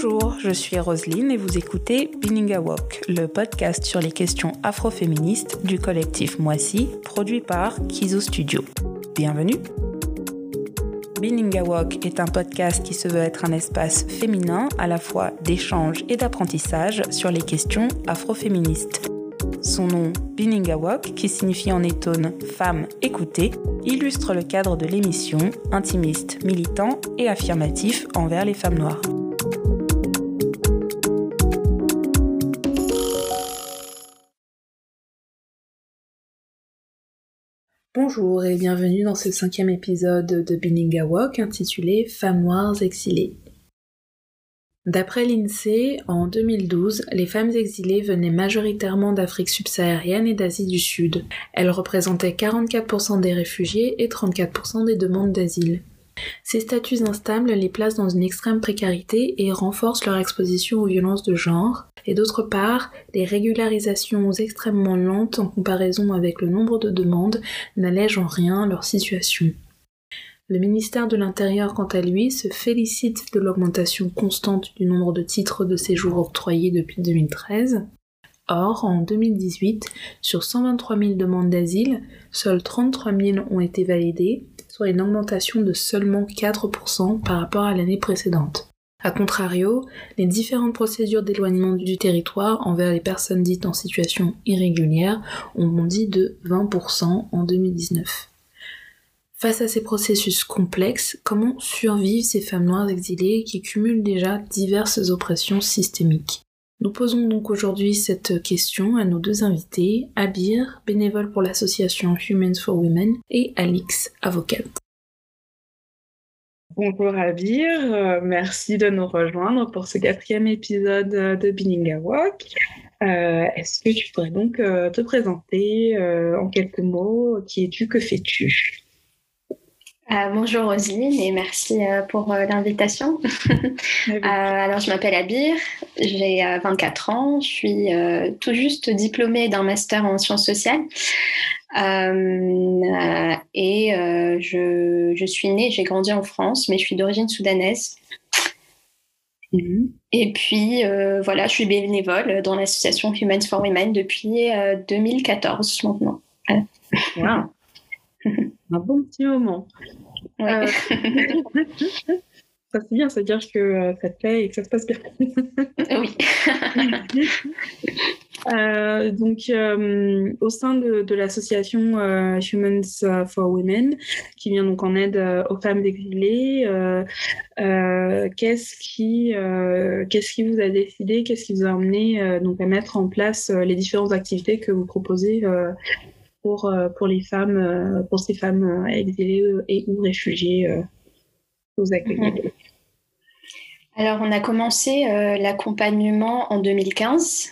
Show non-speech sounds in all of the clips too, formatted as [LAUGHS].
Bonjour, je suis Roseline et vous écoutez Bininga Walk, le podcast sur les questions afroféministes du collectif Moissy, produit par Kizo Studio. Bienvenue Bininga Walk est un podcast qui se veut être un espace féminin à la fois d'échange et d'apprentissage sur les questions afroféministes. Son nom, Biningawok, qui signifie en étone femme écoutée, illustre le cadre de l'émission, intimiste, militant et affirmatif envers les femmes noires. Bonjour et bienvenue dans ce cinquième épisode de Bininga intitulé Femmes noires exilées. D'après l'INSEE, en 2012, les femmes exilées venaient majoritairement d'Afrique subsaharienne et d'Asie du Sud. Elles représentaient 44% des réfugiés et 34% des demandes d'asile. Ces statuts instables les placent dans une extrême précarité et renforcent leur exposition aux violences de genre, et d'autre part, les régularisations extrêmement lentes en comparaison avec le nombre de demandes n'allègent en rien leur situation. Le ministère de l'Intérieur, quant à lui, se félicite de l'augmentation constante du nombre de titres de séjour octroyés depuis 2013. Or, en 2018, sur 123 000 demandes d'asile, seules 33 000 ont été validées, soit une augmentation de seulement 4% par rapport à l'année précédente. A contrario, les différentes procédures d'éloignement du territoire envers les personnes dites en situation irrégulière ont bondi de 20% en 2019. Face à ces processus complexes, comment survivent ces femmes noires exilées qui cumulent déjà diverses oppressions systémiques? Nous posons donc aujourd'hui cette question à nos deux invités, Abir, bénévole pour l'association Humans for Women, et Alix, avocate. Bonjour Abir, euh, merci de nous rejoindre pour ce quatrième épisode de Bininga Walk. Euh, est-ce que tu pourrais donc euh, te présenter en quelques mots Qui es-tu Que fais-tu? Euh, bonjour Roselyne et merci euh, pour euh, l'invitation. [LAUGHS] alors je m'appelle Abir, j'ai 24 ans, je suis tout juste diplômée d'un master en sciences sociales et je, je, suis née, j'ai grandi en France, mais je suis d'origine soudanaise. Mhm. Et puis voilà, je suis bénévole dans l'association Humans for Women depuis 2014 maintenant. Wow. Un bon petit moment. Euh, [LAUGHS] ça c'est bien, c'est-à-dire que euh, ça te plaît et que ça se passe bien. oui. [LAUGHS] Euh, donc, au sein de, l'association Humans for Women, qui vient donc en aide aux femmes exilées, qu'est-ce qui, qu'est-ce qui vous a décidé, qu'est-ce qui vous a amené donc à mettre en place les différentes activités que vous proposez pour, euh, pour les femmes, euh, pour ces femmes euh, exilées et ou réfugiées aux accueillez. Alors, on a commencé l'accompagnement en 2015.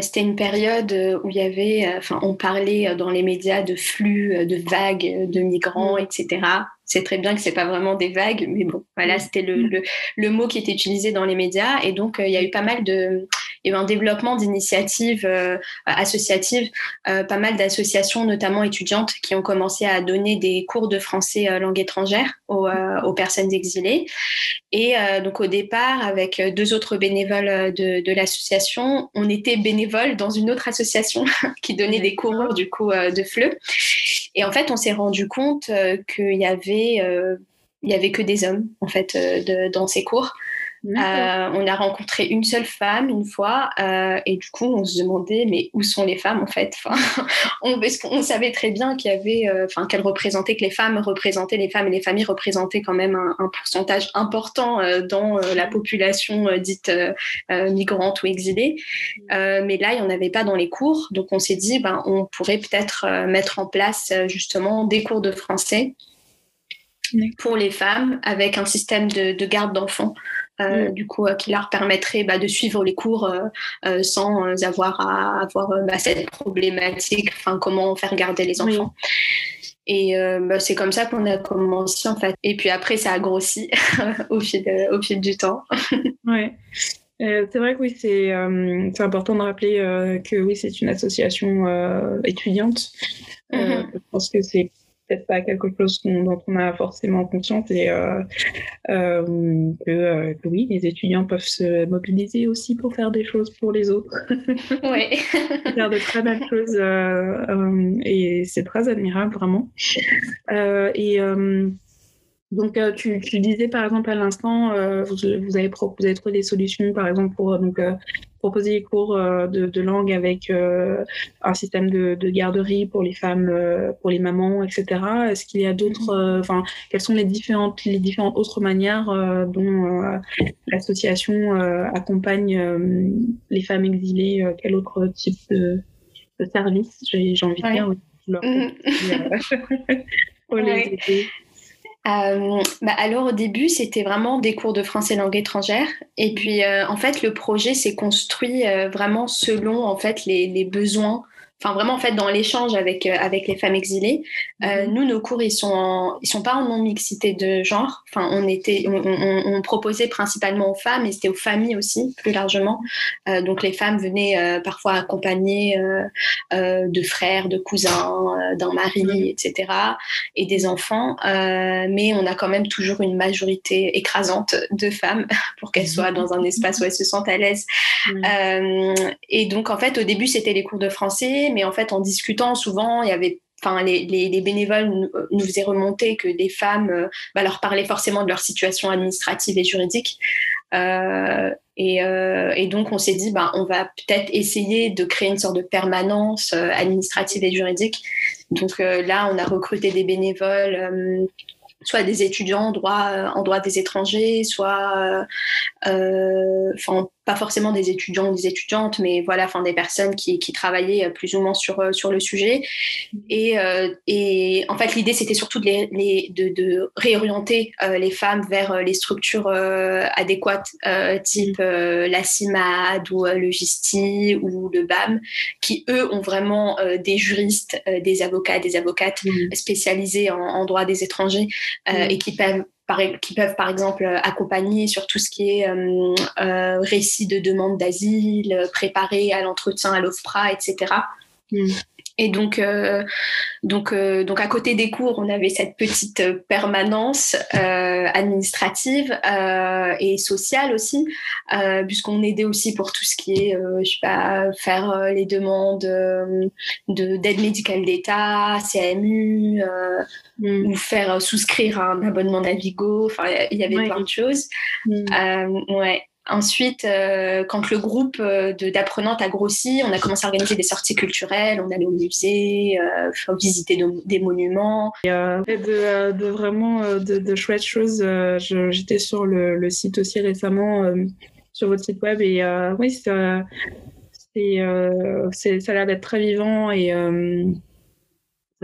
C'était une période où il y avait, enfin, on parlait dans les médias de flux, de vagues de migrants, etc. C'est très bien que c'est pas vraiment des vagues, mais bon, voilà, mm. c'était le, le, le, mot qui était utilisé dans les médias. Et donc, il y a eu pas mal de, il y a eu un développement d'initiatives euh, associatives, euh, pas mal d'associations, notamment étudiantes, qui ont commencé à donner des cours de français euh, langue étrangère aux, aux, personnes exilées. Et donc au départ, avec deux autres bénévoles de, de l'association, on était bénévoles dans une autre association [LAUGHS] qui donnait des cours du coup de FLE. Et en fait, on s'est rendu compte qu'il y avait il y avait que des hommes en fait de, dans ces cours. Euh, on a rencontré une seule femme une fois euh, et du coup on se demandait mais où sont les femmes en fait? Enfin, [LAUGHS] on, parce qu'on savait très bien qu'il y avait euh, enfin qu'elles représentaient que les femmes représentaient les femmes et les familles représentaient quand même un, pourcentage important dans la population dite migrante ou exilée. Mais là il n'y en avait pas dans les cours. Donc on s'est dit ben on pourrait peut-être mettre en place justement des cours de français pour les femmes avec un système de garde d'enfants euh, mm. du coup, euh, qui leur permettrait bah, de suivre les cours euh, sans avoir à avoir bah, cette problématique, enfin comment faire garder les enfants. Et bah, c'est comme ça qu'on a commencé en fait. Et puis après, ça a grossi [LAUGHS] au, fil, au fil du temps. [LAUGHS] ouais. c'est vrai que oui, c'est important de rappeler que oui, c'est une association étudiante. Mm-hmm. Je pense que c'est peut-être pas quelque chose dont on a forcément conscience et euh, euh, que, oui, les étudiants peuvent se mobiliser aussi pour faire des choses pour les autres. [LAUGHS] Oui. [LAUGHS] faire de très belles choses et c'est très admirable vraiment. et donc, euh, tu, disais par exemple à l'instant, euh, vous, avez vous avez trouvé des solutions, par exemple, pour donc, euh, proposer des cours de, langue avec un système de, garderie pour les femmes, pour les mamans, etc. Est-ce qu'il y a d'autres, mhm. enfin, quelles sont les différentes, les différentes autres manières dont l'association accompagne les femmes exilées Quel autre type de, service, j'ai envie de dire, pour les aider [LAUGHS] [LAUGHS] euh, bah alors au début, c'était vraiment des cours de français langue étrangère. Et puis euh, en fait, le projet s'est construit euh, vraiment selon en fait les, les besoins enfin vraiment en fait dans l'échange avec euh, avec les femmes exilées. Euh, mhm. nous, nos cours ils sont ils sont pas en non mixité de genre. Enfin, on était on, on, proposait principalement aux femmes et c'était aux familles aussi plus largement. Euh, donc les femmes venaient parfois accompagnées de frères, de cousins, d'un mari, mhm. etc. et des enfants. mais on a quand même toujours une majorité écrasante de femmes [LAUGHS] pour qu'elles mhm. soient dans un espace où elles se sentent à l'aise. [LAUGHS] et donc en fait au début c'était les cours de français mais en fait, en discutant, souvent, il y avait Enfin, les, les, bénévoles nous, faisaient remonter que des femmes euh, bah, leur parlaient forcément de leur situation administrative et juridique. Euh, et, euh, et, donc, on s'est dit, bah, on va peut-être essayer de créer une sorte de permanence administrative et juridique. Donc là, on a recruté des bénévoles soit des étudiants en droit, en droit des étrangers, soit, euh, enfin, pas forcément des étudiants ou des étudiantes, mais voilà, enfin des personnes qui, qui travaillaient plus ou moins sur, euh, sur le sujet. Et, euh, et en fait, l'idée, c'était surtout de, les, de, de, réorienter euh, les femmes vers les structures adéquates, type la CIMAD ou le GISTI ou le BAM, qui, eux, ont vraiment des juristes, des avocats, des avocates spécialisés en, en, droit des étrangers et qui peuvent qui peuvent par exemple accompagner sur tout ce qui est euh, euh, récit de demande d'asile, préparer à l'entretien à l'OFPRA, etc. Et donc, euh, donc, euh, donc à côté des cours, on avait cette petite permanence euh, administrative euh, et sociale aussi, puisqu'on aidait aussi pour tout ce qui est, je sais pas, faire les demandes de d'aide médicale d'État, CMU, mm. ou faire souscrire un abonnement Navigo. Enfin, il y avait plein de choses. Mm. ouais. Ensuite, euh, quand le groupe euh, d'apprenantes a grossi, on a commencé à organiser des sorties culturelles, on allait au musée, euh, visiter des monuments. Et, de, de, vraiment de, de, chouettes choses. J'étais sur le, le, site aussi récemment, sur votre site web, et oui, ça, ça a l'air d'être très vivant et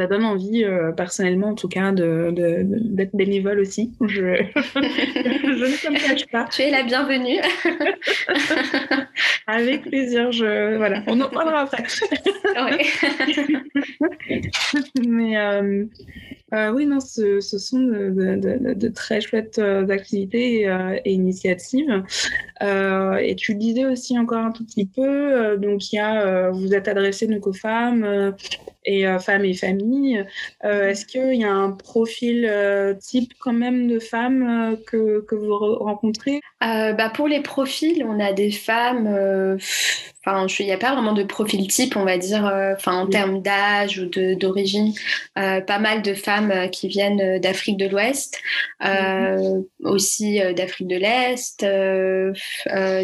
ça donne envie, euh, personnellement en tout cas, d'être de, de, bénévole aussi. Je, [LAUGHS] je ne me cache pas. Tu es la bienvenue. [LAUGHS] Avec plaisir. Je, voilà, on en parlera après. [LAUGHS] Mais euh, euh, oui, non, ce, sont de, très chouettes euh, activités euh, et initiatives. et tu le disais aussi encore un tout petit peu, donc il y a, vous êtes adressé aux femmes et femmes et familles. Est-ce qu'il y a un profil type quand même de femmes que, que vous rencontrez? Bah, Pour les profils, on a des femmes Enfin, il n'y a pas vraiment de profil type, on va dire, euh, enfin, en termes d'âge ou d'origine. Euh, pas mal de femmes euh, qui viennent d'Afrique de l'Ouest, mm-hmm. aussi d'Afrique de l'Est,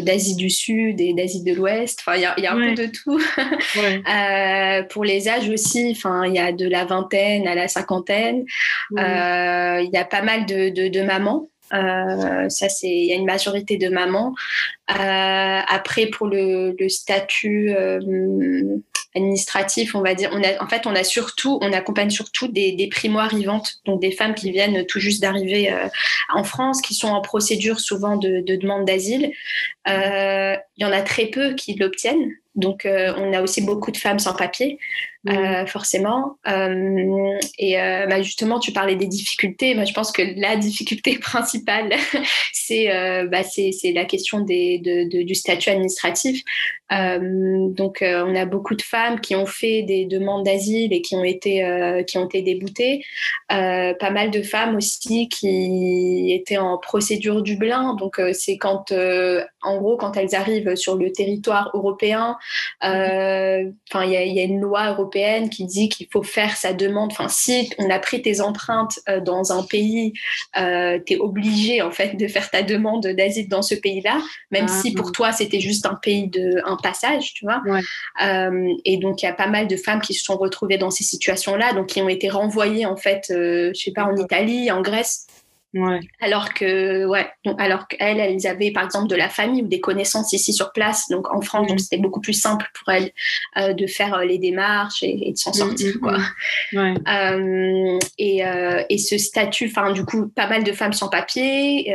d'Asie du Sud et d'Asie de l'Ouest. Enfin, il y a, y a, un peu de tout. [LAUGHS] pour les âges aussi, enfin, il y a de la vingtaine à la cinquantaine. Il y a pas mal de, de, de mamans. Euh, ça, c'est il y a une majorité de mamans. Euh, après, pour le, statut euh, administratif, on va dire, en fait, on a surtout, on accompagne surtout des, des primo-arrivantes, donc des femmes qui viennent tout juste d'arriver en France, qui sont en procédure souvent de, de demande d'asile. Il y en a très peu qui l'obtiennent. Donc, euh, on a aussi beaucoup de femmes sans papier, euh, forcément. Euh, et bah, justement, tu parlais des difficultés. Moi, je pense que la difficulté [LAUGHS] principale, [LAUGHS] c'est bah, la question des, de, de, du statut administratif. Euh, donc, euh, on a beaucoup de femmes qui ont fait des demandes d'asile et qui ont été, euh, qui ont été déboutées. pas mal de femmes aussi qui étaient en procédure Dublin. Donc, c'est quand, en gros, quand elles arrivent sur le territoire européen, enfin, il y, y, a une loi européenne qui dit qu'il faut faire sa demande. Enfin, si on a pris tes empreintes dans un pays, tu es obligé, en fait, de faire ta demande d'asile dans ce pays-là, même ah, si pour toi, c'était juste un pays de, un passage, tu vois. Euh, et donc, il y a pas mal de femmes qui se sont retrouvées dans ces situations-là, donc qui ont été renvoyées, en fait, euh, je sais pas, en Italie, en Grèce, alors que, ouais, alors qu'elles, elles avaient par exemple de la famille ou des connaissances ici sur place, donc en France, donc mm. c'était beaucoup plus simple pour elles euh, de faire euh, les démarches et, de s'en mm, sortir, mm, quoi. Euh, et, et, ce statut, enfin, du coup, pas mal de femmes sans papier,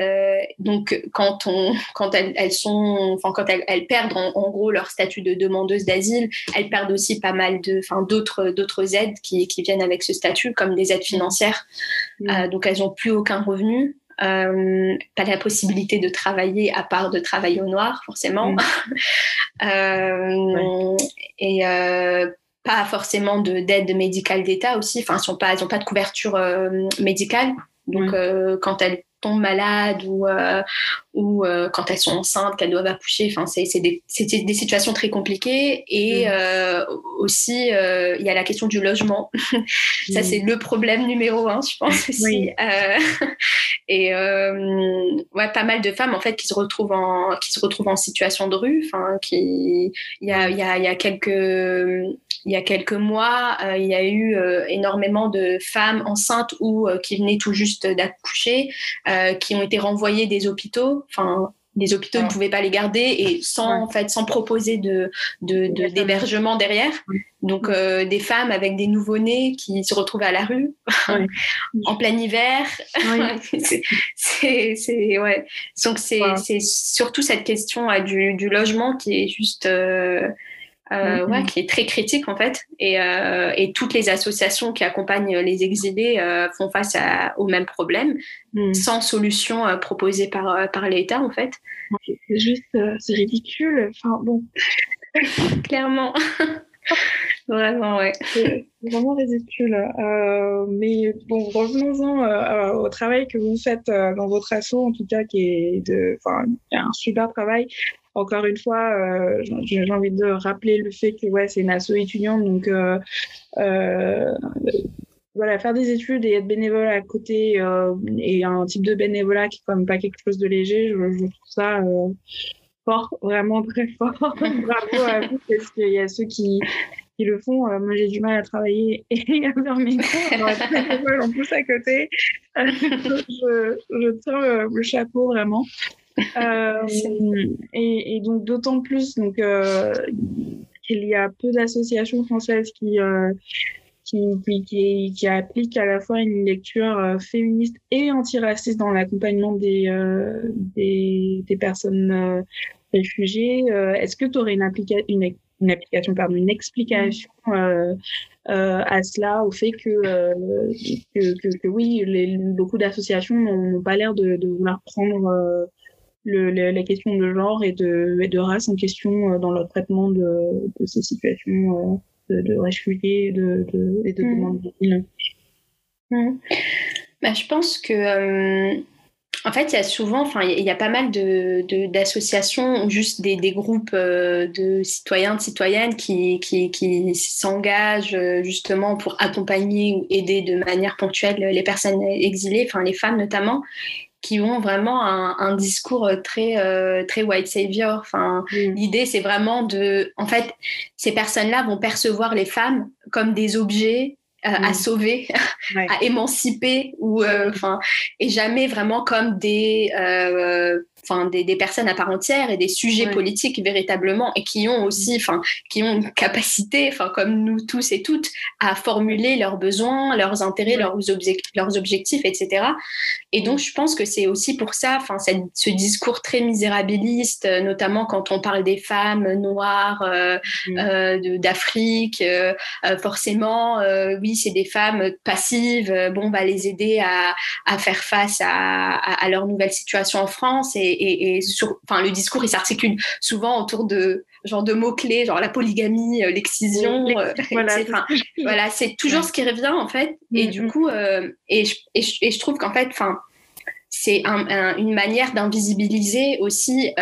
donc quand on, quand elles, elles sont, enfin, quand elles, elles perdent en, gros leur statut de demandeuse d'asile, elles perdent aussi pas mal de, enfin, d'autres, d'autres aides qui, qui viennent avec ce statut, comme des aides financières. donc elles n'ont plus aucun revenu euh, pas la possibilité de travailler à part de travailler au noir, forcément. Mm. [LAUGHS] Euh, et euh, pas forcément d'aide médicale d'État aussi. Enfin, elles n'ont pas, pas de couverture médicale. Donc, quand elles tombent malades ou, ou euh, quand elles sont enceintes, qu'elles doivent accoucher. Enfin, c'est des, des, situations très compliquées. Et mm. euh, aussi, euh, il y a la question du logement. [LAUGHS] Ça, mm. c'est le problème numéro un, je pense [LAUGHS] aussi. [LAUGHS] et ouais, pas mal de femmes en fait qui se retrouvent en qui se retrouvent en situation de rue. Enfin, qui il y a, y, a, y a quelques il y a quelques mois, il y a eu énormément de femmes enceintes ou qui venaient tout juste d'accoucher, qui ont été renvoyées des hôpitaux. Enfin, les hôpitaux ne pouvaient pas les garder et sans en fait sans proposer de d'hébergement. derrière. Donc euh, des femmes avec des nouveau-nés qui se retrouvent à la rue [LAUGHS] en plein hiver. [LAUGHS] c'est ouais. Donc c'est surtout cette question du, du, logement qui est juste euh, euh, ouais, qui est très critique en fait. Et, euh, et, toutes les associations qui accompagnent les exilés euh, font face à, au même problème, mm. sans solution proposée par, par l'État en fait. C'est juste, c'est ridicule. Enfin bon. [LAUGHS] Clairement. [LAUGHS] vraiment, ouais. C'est vraiment ridicule. mais bon, revenons-en au travail que vous faites dans votre asso, en tout cas, qui est de, un super travail encore une fois, euh, j'ai envie de rappeler le fait que ouais, c'est une asso étudiante, donc euh, euh, voilà, faire des études et être bénévole à côté et un type de bénévolat qui est quand même pas quelque chose de léger, je, trouve ça fort, vraiment très [LAUGHS] fort. Bravo à vous parce qu'il y a ceux qui qui le font. moi, j'ai du mal à travailler et [LAUGHS] à faire mes cours. en plus à côté. [LAUGHS] je tiens le chapeau vraiment. Euh, et, et, donc d'autant plus donc euh, qu'il y a peu d'associations françaises qui, euh, qui, qui, qui, appliquent à la fois une lecture féministe et antiraciste dans l'accompagnement des, des, des, personnes réfugiées. Est-ce que tu aurais une, une, une, application, pardon, une explication euh, à cela, au fait que, que, que, que, oui, les, beaucoup d'associations n'ont pas l'air de, de, vouloir prendre le, les questions de genre et de, et de race en question euh, dans le traitement de, de ces situations euh, de, de réfugiés de, de, et de mmh. demandes d'asile. Mmh. Bah, je pense que euh, en fait, il y a souvent, enfin, il y a pas mal de, d'associations ou juste des, des groupes de citoyens, de citoyennes qui, qui, qui s'engagent justement pour accompagner ou aider de manière ponctuelle les personnes exilées, enfin les femmes notamment, qui ont vraiment un, un discours très euh, très white savior. Enfin, mm. l'idée c'est vraiment de, en fait, ces personnes-là vont percevoir les femmes comme des objets euh, à mm. sauver, [LAUGHS] à émanciper ou euh, enfin et jamais vraiment comme des enfin des, des, personnes à part entière et des sujets politiques véritablement et qui ont aussi enfin qui ont une capacité enfin comme nous tous et toutes à formuler leurs besoins leurs intérêts leurs, leurs objectifs etc et donc je pense que c'est aussi pour ça enfin ce discours très misérabiliste euh, notamment quand on parle des femmes noires euh, euh, d'Afrique euh, euh forcément oui c'est des femmes passives bon on va les aider à, à faire face à, à, à leur nouvelle situation en France et et, sur, enfin, le discours il s'articule souvent autour de genre de mots clés, genre la polygamie, l'excision, voilà, c'est toujours ce qui revient en fait. Et du coup, et je, et, je, trouve qu'en fait, enfin, c'est une manière d'invisibiliser aussi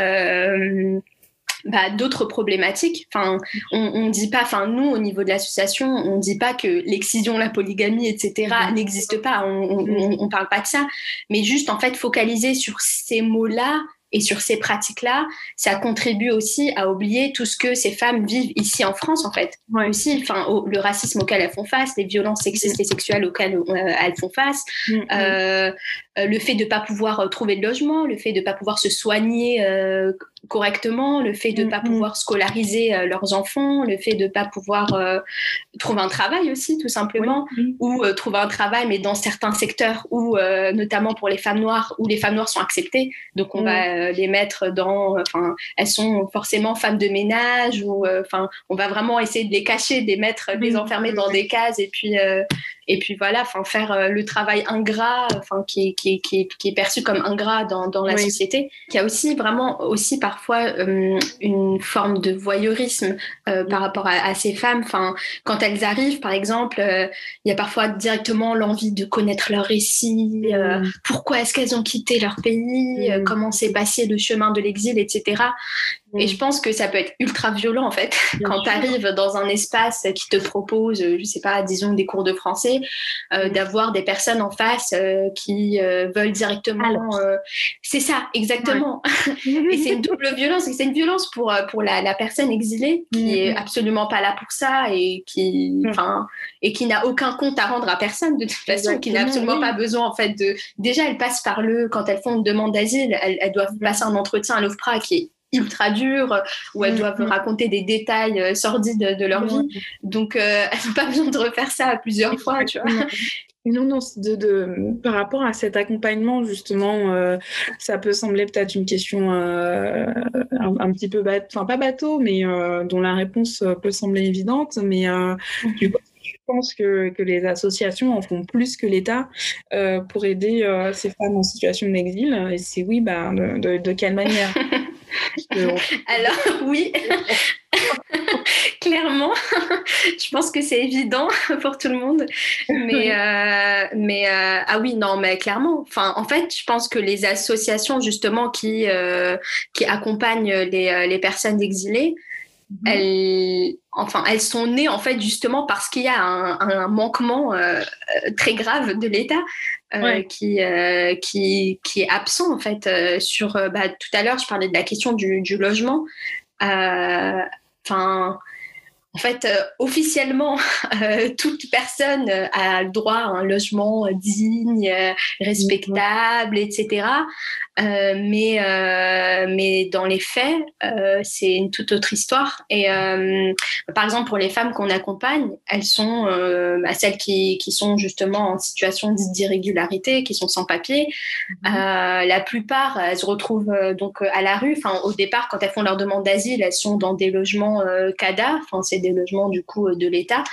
bah, d'autres problématiques. Enfin, on, ne dit pas, enfin nous au niveau de l'association, on dit pas que l'excision, la polygamie, etc. N'existe pas. On, on, on, parle pas de ça, mais juste en fait focaliser sur ces mots-là et sur ces pratiques-là, ça contribue aussi à oublier tout ce que ces femmes vivent ici en France, en fait. Aussi, enfin, le racisme auquel elles font face, les violences sexistes et sexuelles auxquelles euh, elles font face, mm-hmm. euh, euh, le fait de ne pas pouvoir trouver de logement, le fait de ne pas pouvoir se soigner correctement, le fait de ne pas mm-hmm. pouvoir scolariser leurs enfants, le fait de ne pas pouvoir trouver un travail aussi, tout simplement, ou trouver un travail, mais dans certains secteurs où, notamment pour les femmes noires, où les femmes noires sont acceptées. Donc, on va mm. les mettre dans, enfin, elles sont forcément femmes de ménage, ou, enfin, on va vraiment essayer de les cacher, de les mettre, de les enfermer dans des cases, et puis, et puis voilà, enfin faire euh, le travail ingrat, enfin qui, qui, qui, qui, est perçu comme ingrat dans, dans la société. Il y a aussi vraiment aussi parfois euh, une forme de voyeurisme euh, par rapport à, ces femmes. Enfin, quand elles arrivent, par exemple, il y a parfois directement l'envie de connaître leur récit, mm. pourquoi est-ce qu'elles ont quitté leur pays, mm. comment s'est passé le chemin de l'exil, etc. Et je pense que ça peut être ultra violent en fait quand tu arrives dans un espace qui te propose, je sais pas, disons des cours de français, euh, d'avoir des personnes en face euh, qui euh, veulent directement. c'est ça, exactement. [LAUGHS] et c'est une double violence. C'est une violence pour pour la, la personne exilée qui est absolument pas là pour ça et qui, enfin, et qui n'a aucun compte à rendre à personne de toute façon, qui n'a absolument pas besoin en fait de. Déjà, elles passent par le quand elles font une demande d'asile, elles, elles doivent passer un entretien à l'OFPRA qui est ultra dures, où elles mm, doivent mm. raconter des détails euh, sordides de leur vie. Donc, euh, [LAUGHS] elles n'ont pas besoin de refaire ça plusieurs fois, tu vois. Non, non, de, de, par rapport à cet accompagnement, justement, euh, ça peut sembler peut-être une question un, petit peu bateau, enfin pas bateau, mais dont la réponse peut sembler évidente. Mais du coup, je pense que, que, les associations en font plus que l'État pour aider ces femmes en situation d'exil. Et c'est oui, bah, de, de quelle manière? [LAUGHS] Alors oui, clairement, je pense que c'est évident pour tout le monde. Mais, euh, mais euh, ah oui, non, mais clairement. Enfin, en fait, je pense que les associations justement qui, euh, qui accompagnent les, les personnes exilées, mhm. elles, enfin, elles sont nées en fait justement parce qu'il y a un, un manquement très grave de l'État. Euh, qui, euh, qui, qui, est absent en fait euh, sur bah, tout à l'heure je parlais de la question du, du logement. Enfin en fait, officiellement, [LAUGHS] toute personne a le droit à un logement digne, respectable, etc. Euh, mais, euh, mais dans les faits, euh, c'est une toute autre histoire. Et par exemple, pour les femmes qu'on accompagne, elles sont bah, celles qui, qui, sont justement en situation d'irrégularité, qui sont sans papier. Mhm. la plupart, elles se retrouvent donc à la rue. Enfin, au départ, quand elles font leur demande d'asile, elles sont dans des logements CADA. Enfin, c'est des logements du coup de l'État.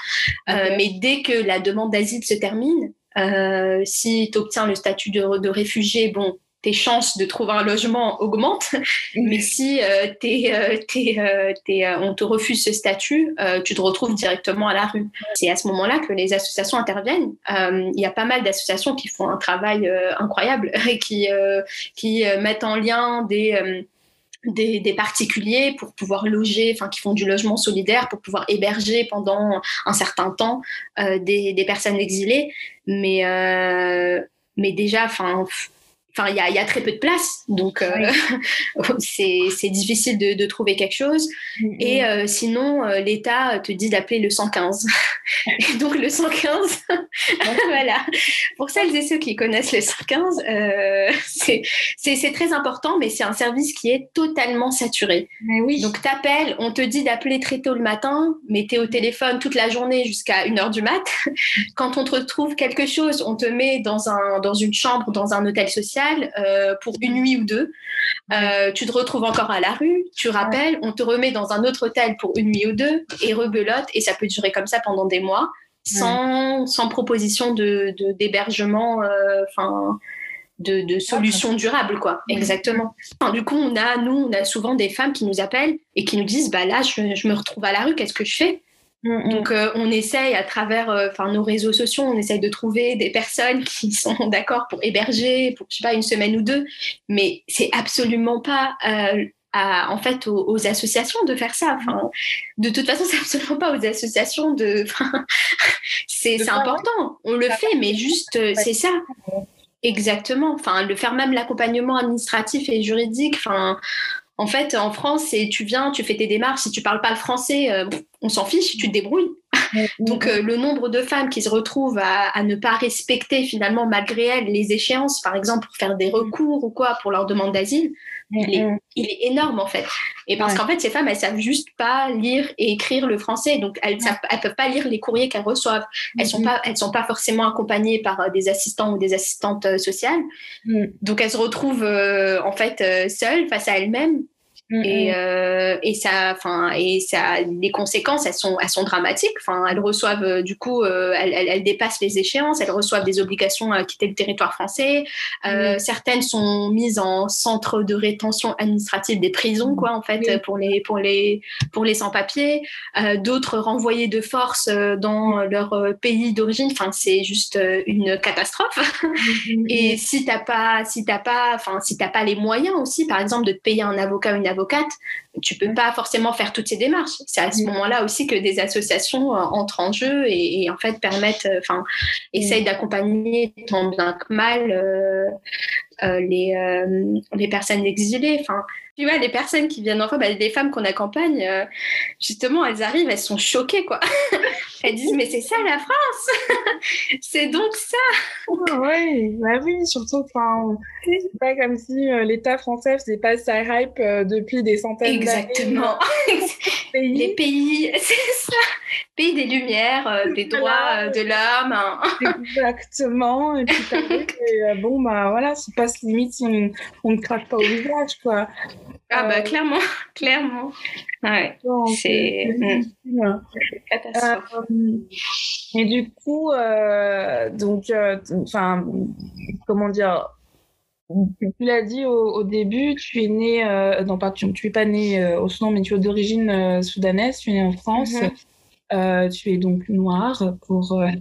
mais dès que la demande d'asile se termine, euh, si tu obtiens le statut de, de réfugié, bon, tes chances de trouver un logement augmentent. Mais si euh, euh, euh, on te refuse ce statut, tu te retrouves directement à la rue. C'est à ce moment-là que les associations interviennent. Il y a pas mal d'associations qui font un travail incroyable et [LAUGHS] qui, qui mettent en lien des... Des, particuliers pour pouvoir loger, enfin qui font du logement solidaire pour pouvoir héberger pendant un certain temps des, des, personnes exilées. Mais, mais déjà, enfin Enfin, il y a, très peu de place, donc euh, [LAUGHS] c'est difficile de, trouver quelque chose. Mm-hmm. Et euh, sinon, euh, l'État te dit d'appeler le 115. [LAUGHS] et donc le 115, [LAUGHS] voilà. Pour celles et ceux qui connaissent le 115, c'est très important, mais c'est un service qui est totalement saturé. Mais oui. Donc t'appelles, on te dit d'appeler très tôt le matin, mais tu es au téléphone toute la journée jusqu'à 1h du mat. Quand on te retrouve quelque chose, on te met dans, un, dans une chambre, dans un hôtel social euh, pour une nuit ou deux. Euh, tu te retrouves encore à la rue, tu rappelles, on te remet dans un autre hôtel pour une nuit ou deux et rebelote et ça peut durer comme ça pendant des mois sans, sans proposition de d'hébergement. Euh, enfin. de, solutions durables, quoi. Mm. Exactement. du coup, on a, nous, on a souvent des femmes qui nous appellent et qui nous disent, bah là, je, me retrouve à la rue, qu'est-ce que je fais? Mm, Donc, euh, on essaye à travers euh, nos réseaux sociaux, on essaye de trouver des personnes [LAUGHS] qui sont d'accord pour héberger, pour, je sais pas, une semaine ou deux. Mais c'est absolument pas euh, à, en fait aux, associations de faire ça. Enfin, de toute façon, [LAUGHS] c'est absolument pas aux associations de. [LAUGHS] c'est important, on le fait, mais juste c'est ça. Exactement. Enfin, le faire même l'accompagnement administratif et juridique. Enfin, en fait, en France, c'est tu viens, tu fais tes démarches. Si tu parles pas le français, euh, on s'en fiche, tu te débrouilles. Donc, euh, le nombre de femmes qui se retrouvent à, ne pas respecter finalement, malgré elles, les échéances, par exemple, pour faire des recours ou quoi pour leur demande d'asile, il est, il est, énorme en fait. Et parce qu'en fait, ces femmes, elles savent juste pas lire et écrire le français, donc elles ne peuvent pas lire les courriers qu'elles reçoivent. Elles sont pas, elles sont pas forcément accompagnées par euh, des assistants ou des assistantes euh, sociales. Donc elles se retrouvent euh, en fait seules face à elles-mêmes Mm, et, mm. euh, et, ça, enfin, et ça, les conséquences, elles sont, elles sont dramatiques. Enfin, elles reçoivent, euh, du coup, euh, elles, elles, dépassent les échéances, elles reçoivent des obligations à quitter le territoire français. Euh, mm. Certaines sont mises en centre de rétention administrative des prisons, quoi, en fait, pour les, pour les, pour les sans-papiers. D'autres renvoyées de force dans leur pays d'origine. Enfin, c'est juste une catastrophe. [LAUGHS] et si t'as pas, si t'as pas, enfin, si t'as pas les moyens aussi, par exemple, de te payer un avocat ou une avocate, tu peux pas forcément faire toutes ces démarches. C'est à ce moment-là aussi que des associations euh, entrent en jeu et, en fait permettent, euh, enfin, essayent d'accompagner tant bien que mal euh, les, les personnes exilées. Enfin, tu vois, les personnes qui viennent en France, bah, des femmes qu'on accompagne, justement, elles arrivent, elles sont choquées, quoi. [LAUGHS] elles disent, mais c'est ça la France [LAUGHS] C'est donc ça Oui, bah oui, surtout, enfin, c'est pas comme si l'État français faisait pas sa hype depuis des centaines Exactement. [LAUGHS] Les pays, c'est ça. Pays des Lumières, euh, des droits euh, de l'homme. Hein. Exactement. Et puis, euh, bon, bah voilà, c'est pas limite si on, ne craque pas au visage, quoi. Ah, bah clairement, [LAUGHS] clairement. Ouais. C'est mm. catastrophe. et du coup, donc, enfin, comment dire, tu l'as dit au, début, tu es né, euh, non pas tu, tu es pas né euh, au Soudan, mais tu es d'origine euh, soudanaise, tu es né en France. Mhm. tu es donc noire pour [LAUGHS] il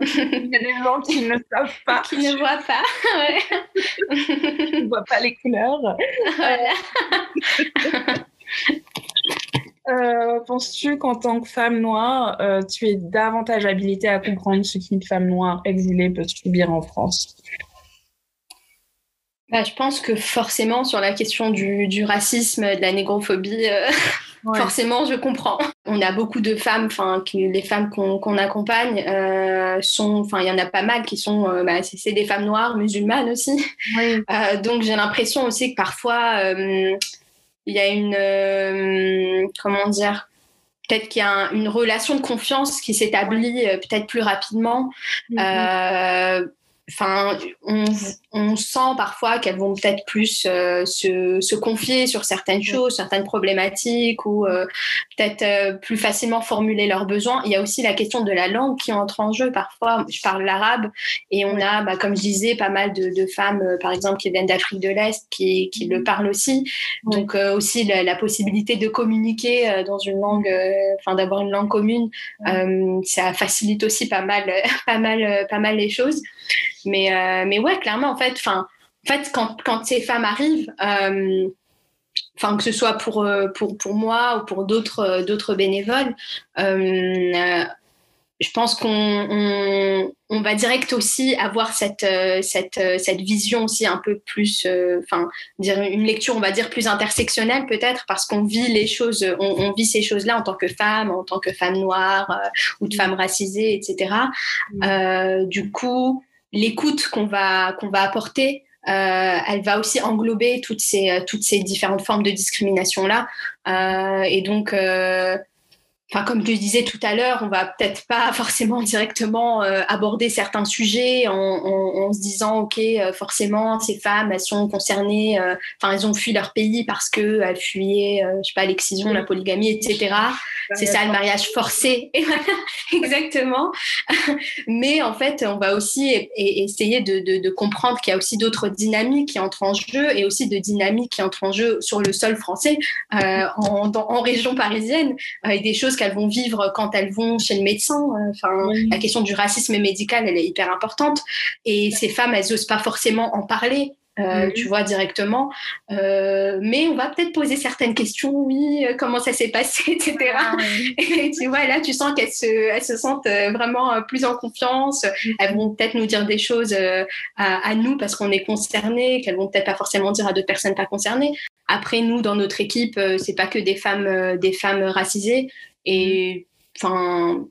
y a des gens qui ne savent pas qui ne voient pas [LAUGHS] ouais. qui ne voient pas les couleurs voilà. penses-tu qu'en tant que femme noire tu es davantage habilitée à comprendre ce qu'une femme noire exilée peut subir en France? Bah, je pense que forcément, sur la question du, du racisme, de la négrophobie, euh, [LAUGHS] forcément, je comprends. On a beaucoup de femmes, enfin, les femmes qu'on accompagne euh, sont, enfin, il y en a pas mal qui sont, euh, bah, c'est des femmes noires, musulmanes aussi. [LAUGHS] donc, j'ai l'impression aussi que parfois, il y a une, comment dire, peut-être qu'il y a une relation de confiance qui s'établit peut-être plus rapidement. Mm-hmm enfin, on, on, sent parfois qu'elles vont peut-être plus euh, se, se, confier sur certaines choses, certaines problématiques, ou euh, peut-être euh, plus facilement formuler leurs besoins. Il y a aussi la question de la langue qui entre en jeu. Parfois, je parle l'arabe et on a, bah, comme je disais, pas mal de, de femmes, par exemple, qui viennent d'Afrique de l'Est, qui, qui le parlent aussi. Donc aussi la, la, possibilité de communiquer dans une langue, enfin d'avoir une langue commune, ça facilite aussi pas mal, [LAUGHS] pas mal, pas mal les choses. Mais, mais ouais, clairement, en fait, en fait quand, quand ces femmes arrivent, euh, enfin que ce soit pour, euh, pour, pour moi ou pour d'autres d'autres bénévoles, je pense qu'on on, va direct aussi avoir cette, cette, cette vision aussi un peu plus, enfin, dire une lecture, on va dire, plus intersectionnelle peut-être, parce qu'on vit les choses, on, vit ces choses-là en tant que femme, en tant que femme noire ou de femme racisée, etc. du coup, l'écoute qu'on va, qu'on va apporter, euh, elle va aussi englober toutes ces, toutes ces différentes formes de discrimination-là. Euh, et donc, euh, enfin, comme je disais tout à l'heure, on va peut-être pas [LAUGHS] forcément directement euh, aborder certains sujets en, en, en, se disant, ok, euh, forcément, ces femmes, elles sont concernées, euh, enfin, elles ont fui leur pays parce que elles fuyaient, je sais pas, l'excision, la polygamie, etc. C'est ça, le mariage forcé. [LAUGHS] Exactement. [LAUGHS] Mais en fait, on va aussi essayer de, de, de comprendre qu'il y a aussi d'autres dynamiques qui entrent en jeu et aussi de dynamiques qui entrent en jeu sur le sol français, en, en région parisienne, et des choses qu'elles vont vivre quand elles vont chez le médecin. Euh, enfin, la question du racisme médical, elle est hyper importante. Et ces femmes, elles n'osent pas forcément en parler. Euh, tu vois directement. Euh, mais on va peut-être poser certaines questions, oui, comment ça s'est passé, etc. Ah, [LAUGHS] et tu vois, là, tu sens qu'elles se, elles se sentent vraiment plus en confiance. Elles vont peut-être nous dire des choses à, à nous parce qu'on est concernés, qu'elles vont peut-être pas forcément dire à d'autres personnes pas concernées. Après, nous, dans notre équipe, c'est pas que des femmes, des femmes racisées. Et enfin,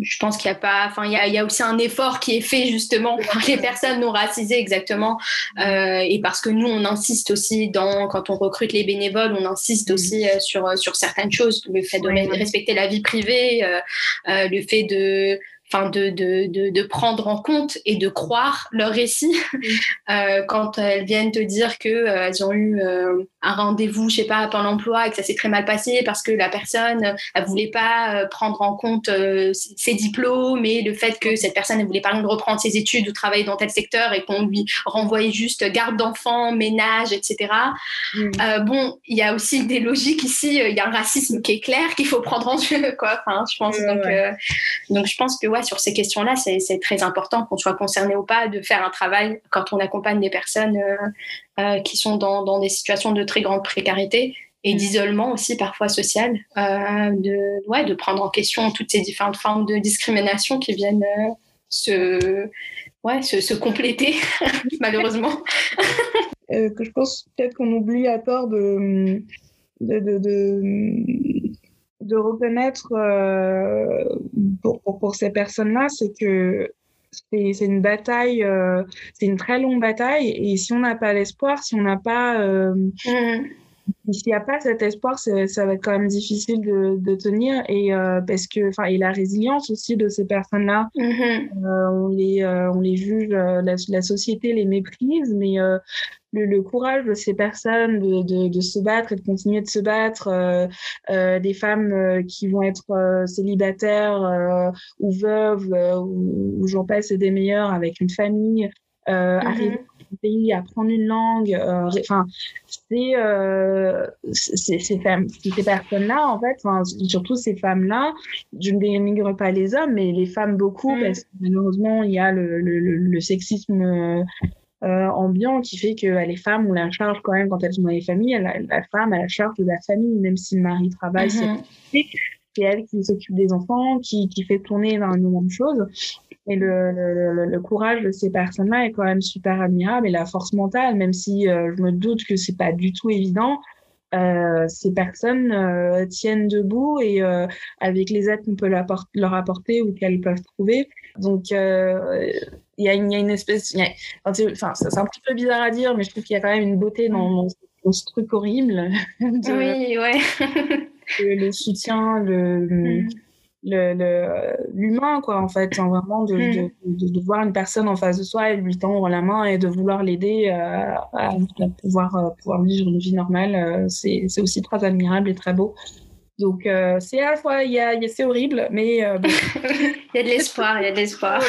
je pense qu'il y a pas, enfin, il y a, il y a, aussi un effort qui est fait justement par les personnes non racisées exactement, euh, et parce que nous on insiste aussi dans quand on recrute les bénévoles, on insiste mm. aussi euh, sur sur certaines choses, le fait de respecter la vie privée, euh, euh le fait de enfin de, de, de, de, prendre en compte et de croire leur récit [LAUGHS] euh, quand elles viennent te dire que euh, elles ont eu euh, un rendez-vous, je sais pas, pour l'emploi et que ça s'est très mal passé parce que la personne elle voulait pas euh, prendre en compte euh, ses diplômes et le fait que cette personne elle voulait pas reprendre ses études ou travailler dans tel secteur et qu'on lui renvoyait juste garde d'enfants, ménage, etc. bon, il y a aussi des logiques ici, il y a un racisme qui est clair qu'il faut prendre en [LAUGHS] jeu, quoi. Enfin, je pense donc, donc je pense que ouais sur ces questions-là, c'est très important qu'on soit concerné ou pas de faire un travail quand on accompagne des personnes euh, euh, qui sont dans, dans, des situations de très grande précarité et mm. d'isolement aussi parfois social, euh, de, ouais, de prendre en question toutes ces différentes formes de discrimination qui viennent se, ouais, se, se compléter, [LAUGHS] malheureusement. [LAUGHS] que je pense peut-être qu'on oublie à tort de, de, de, de de reconnaître euh, pour, pour, ces personnes-là, c'est que c'est une bataille, euh, c'est une très longue bataille. Et si on n'a pas l'espoir, si on n'a pas, euh, mmh. S'il n'y a pas cet espoir, ça va être quand même difficile de, de tenir. Et euh, parce que, enfin, et la résilience aussi de ces personnes-là, mmh. Euh, on les, on les juge, la, la, société les méprise, mais le, le, courage de ces personnes de, de, de, se battre et de continuer de se battre, euh, euh, des femmes euh, qui vont être euh, célibataires euh, ou veuves ou, ou j'en passe des meilleurs avec une famille, mm -hmm. arriver pays, apprendre une langue, enfin c'est ces, ces, ces personnes-là en fait, surtout ces femmes-là, je ne dénigre pas les hommes, mais les femmes beaucoup mm parce que malheureusement il y a le, le, le sexisme euh, ambiant qui fait que euh, les femmes ont la charge quand même quand elles sont dans les familles, la, la femme a la charge de la famille, même si le mari travaille, mm -hmm. C'est elle qui s'occupe des enfants, qui, qui fait tourner énormément de choses. Et le, le, courage de ces personnes-là est quand même super admirable et la force mentale, même si euh, je me doute que c'est pas du tout évident. Euh, ces personnes euh, tiennent debout et avec les aides qu'on peut leur apporter ou qu'elles peuvent trouver. Donc, il y, a une, espèce... A, enfin, c'est un petit peu bizarre à dire, mais je trouve qu'il y a quand même une beauté dans ce truc horrible. [LAUGHS] De, oui, ouais. [LAUGHS] le, le soutien, le... Mm. l'humain quoi en fait. Hein, vraiment de, mm. de, de, de, voir une personne en face de soi et lui tendre la main et de vouloir l'aider euh, à, à, pouvoir euh, pouvoir vivre une vie normale euh, c'est aussi très admirable et très beau donc, euh, c'est à la fois, il y a, c'est horrible, mais euh, bon. [LAUGHS] il y a de l'espoir, il y a de l'espoir.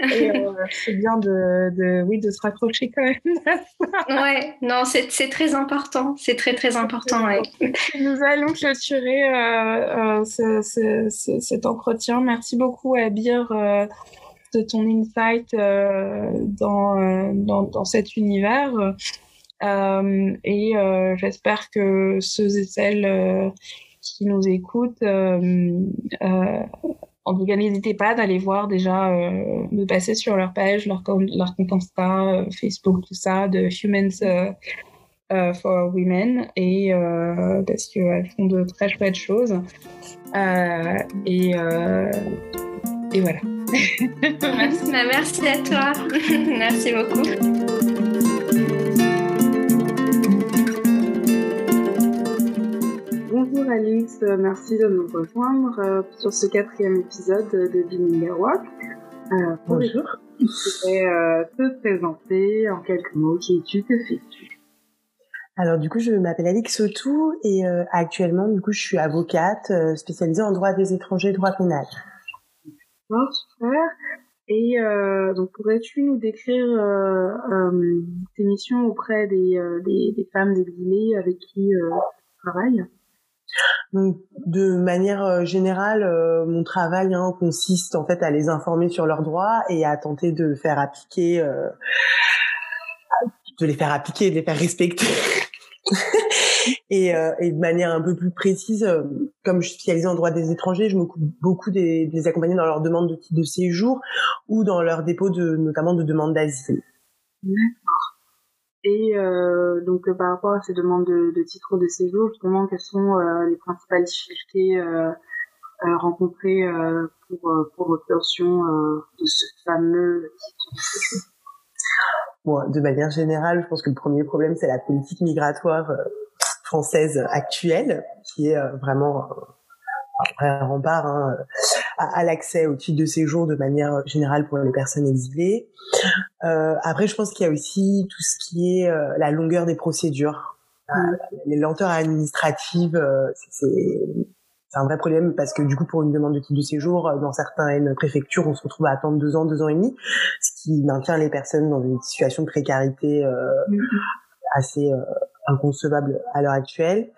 et euh, c'est bien de, de, oui, de se raccrocher quand même. [LAUGHS] ouais, non, c'est très important, c'est très très important. Ouais. Nous allons clôturer euh, euh, ce, ce, ce, cet entretien. Merci beaucoup, Abir. Euh, de ton insight dans, dans, dans cet univers. Euh, et euh, j'espère que ceux et celles euh, qui nous écoutent en tout cas, n'hésitez pas d'aller voir déjà, euh, de passer sur leur page, leur, leur compte Insta, Facebook, tout ça, de Humans for Women, et parce qu'elles font de très chouettes choses. et, et voilà. [LAUGHS] merci à toi. [LAUGHS] merci beaucoup. Bonjour Alice, merci de nous rejoindre sur ce quatrième épisode de Bilinga Bonjour. Je voudrais te présenter en quelques mots qui es-tu, que fais-tu alors du coup, je m'appelle Alix Sotou et actuellement, du coup, je suis avocate spécialisée en droit des étrangers, droit pénal. super. Et euh, donc, pourrais-tu nous décrire euh, euh, tes missions auprès des, des, des, femmes exilées avec qui tu travailles? Donc, de manière générale, mon travail hein, consiste en fait à les informer sur leurs droits et à tenter de faire appliquer, de les faire appliquer, de les faire respecter [LAUGHS] et, euh, de manière un peu plus précise, euh, comme je suis spécialisée en droit des étrangers, je m'occupe beaucoup des, des accompagner dans leur demande de de séjour ou dans leur dépôt de, notamment de demande d'asile. Et euh, donc euh, par rapport à ces demandes de, de titre de séjour, justement, quelles sont les principales difficultés rencontrées pour, pour l'obtention de ce fameux titre? De séjour Bon, de manière générale, je pense que le premier problème, c'est la politique migratoire française actuelle, qui est euh, vraiment un vrai rempart hein, à, l'accès au titre de séjour de manière générale pour les personnes exilées. Euh, après, je pense qu'il y a aussi tout ce qui est euh, la longueur des procédures. les lenteurs administratives, c'est c'est un vrai problème parce que du coup, pour une demande de titre de séjour, dans certaines préfectures, on se retrouve à attendre deux ans, deux ans et demi, ce qui maintient les personnes dans une situation de précarité mm-hmm. assez inconcevable à l'heure actuelle.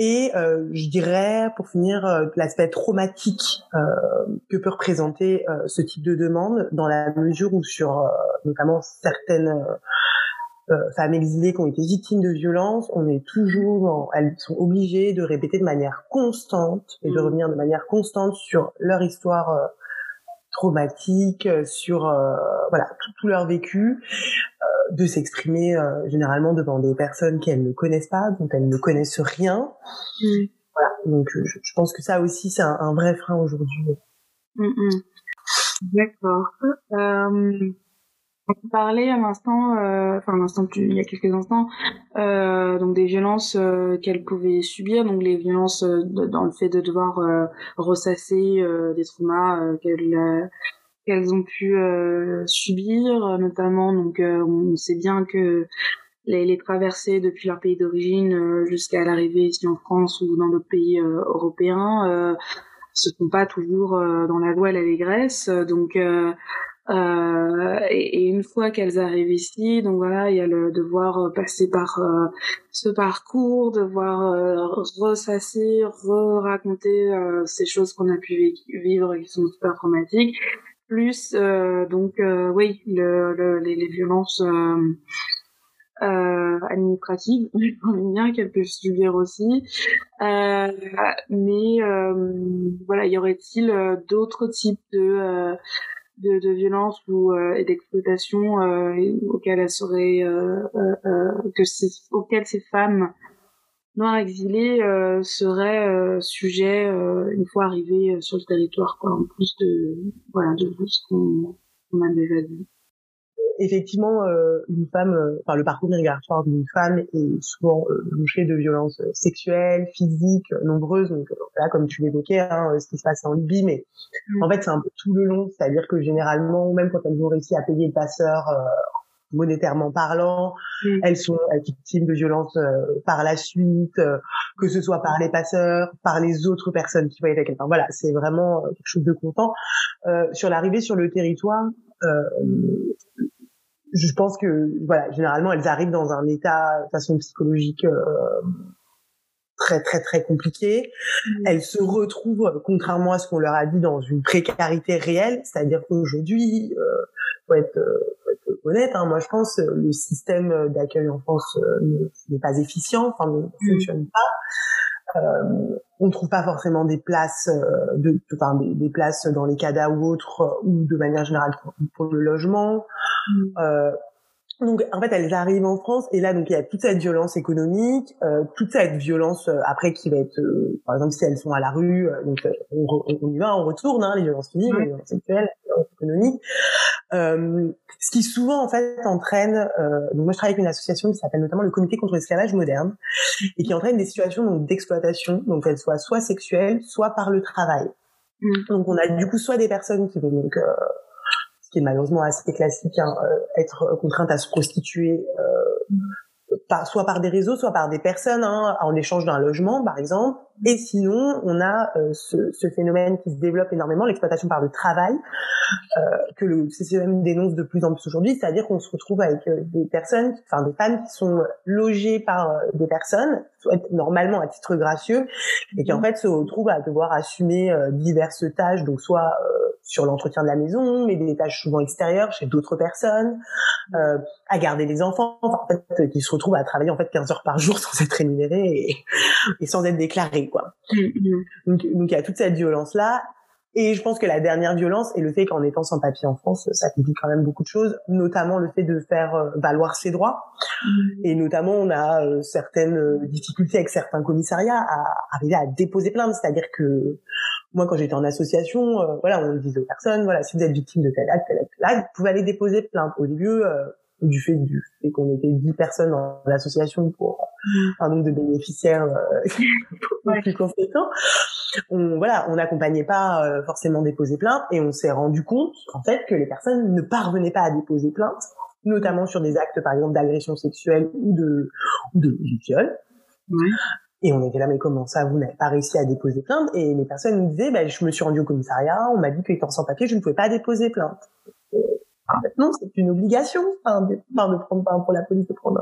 Et euh, je dirais, pour finir, euh, l'aspect traumatique euh, que peut représenter euh, ce type de demande, dans la mesure où sur euh, notamment certaines femmes exilées qui ont été victimes de violences, on est toujours, elles sont obligées de répéter de manière constante et de mmh. revenir de manière constante sur leur histoire traumatique, sur voilà tout, tout, leur vécu de s'exprimer euh, généralement devant des personnes qu'elles ne connaissent pas, dont elles ne connaissent rien. Mm. Voilà. Donc euh, je, pense que ça aussi c'est un, vrai frein aujourd'hui. Mm, mm. D'accord. Euh, on parlait à l'instant, euh, enfin un instant, il y a quelques instants, euh, donc des violences euh, qu'elles pouvaient subir, donc les violences dans le fait de devoir ressasser des traumas qu'elles qu'elles ont pu euh, subir, notamment donc euh, on sait bien que les, traversées depuis leur pays d'origine euh, jusqu'à l'arrivée ici en France ou dans d'autres pays européens se font pas toujours dans la loi et l'allégresse. Donc euh, et, et, une fois qu'elles arrivent ici, donc voilà, il y a le devoir passer par ce parcours, devoir ressasser, re-raconter ces choses qu'on a pu vivre qui sont super traumatiques, plus euh, donc euh, oui le, le, les, les, violences euh, euh administratives [LAUGHS] on bien qu'elles peuvent subir aussi. Euh, mais voilà y aurait-il d'autres types de de, de violences ou et d'exploitation auxquelles elles seraient que auxquelles ces femmes noir exilé euh, serait euh, sujet euh, une fois arrivé sur le territoire quoi en plus de voilà de ce qu'on a déjà dit effectivement une femme enfin le parcours migratoire d'une femme est souvent touché de violences sexuelles physiques nombreuses donc là comme tu l'évoquais hein, ce qui se passe en Libye mais mm. en fait c'est un peu tout le long c'est-à-dire que généralement même quand elles ont réussi à payer le passeur monétairement parlant, elles sont victimes de violences euh, par la suite, euh, que ce soit par les passeurs, par les autres personnes qui voyaient avec elles. Enfin, voilà, c'est vraiment euh, quelque chose de content. sur l'arrivée sur le territoire, je pense que voilà, généralement elles arrivent dans un état de façon psychologique très très très compliqué. Elles se retrouvent, contrairement à ce qu'on leur a dit, dans une précarité réelle, c'est-à-dire qu'aujourd'hui, euh, faut être, honnête, hein, moi je pense euh, le système euh, d'accueil en France euh, n'est pas efficient, enfin ne mm. fonctionne pas. Euh, on trouve pas forcément des places, de, enfin des, des, places dans les CADA ou autres, ou de manière générale pour, le logement. Mm. Euh, donc en fait elles arrivent en France et là donc il y a toute cette violence économique, euh, toute cette violence après qui va être, par exemple si elles sont à la rue, donc on, on, y va, on retourne hein, les violences physiques, les violences sexuelles, les violences économiques. Euh, ce qui souvent en fait entraîne, euh, donc moi je travaille avec une association qui s'appelle notamment le Comité contre l'esclavage moderne et qui entraîne des situations d'exploitation, donc qu'elles soient soit sexuelles, soit par le travail. Mm. Donc on a du coup soit des personnes qui vont donc euh, ce qui est malheureusement assez classique, hein, euh, être contrainte à se prostituer euh, par, soit par des réseaux, soit par des personnes, hein, en échange d'un logement, par exemple. Et sinon, on a euh, ce, ce, phénomène qui se développe énormément, l'exploitation par le travail, euh, que le CCM dénonce de plus en plus aujourd'hui, c'est-à-dire qu'on se retrouve avec euh, des personnes, enfin des femmes qui sont logées par euh, des personnes, soit normalement à titre gracieux, et qui en fait se retrouvent à devoir assumer diverses tâches, donc soit sur l'entretien de la maison, mais des tâches souvent extérieures chez d'autres personnes, euh, à garder les enfants, en fait, qui se retrouvent à travailler en fait 15 heures par jour [LAUGHS] sans être rémunérés et, et sans être déclarés, quoi. Mm-hmm. Donc, donc il y a toute cette violence là. Et je pense que la dernière violence est le fait qu'en étant sans papier en France, ça complique quand même beaucoup de choses, notamment le fait de faire euh, valoir ses droits. Mm-hmm. Et notamment, on a euh, certaines euh, difficultés avec certains commissariats à arriver à déposer plainte. C'est-à-dire que moi, quand j'étais en association, voilà, on disait aux personnes, voilà, si vous êtes victime de tel acte, tel acte, acte, vous pouvez aller déposer plainte. Au début, du fait du fait qu'on était 10 personnes dans l'association pour un nombre de bénéficiaires euh, [LAUGHS] plus conséquent. On voilà, on n'accompagnait pas euh, forcément déposer plainte et on s'est rendu compte en fait que les personnes ne parvenaient pas à déposer plainte, notamment sur des actes par exemple d'agression sexuelle ou de ou de, viol. Et on était là, mais comment ça, vous n'avez pas réussi à déposer plainte? Et les personnes nous disaient, bah, je me suis rendu au commissariat, on m'a dit qu'étant sans papier, je ne pouvais pas déposer plainte. En fait, non, c'est une obligation hein, de, de prendre pour la police de prendre.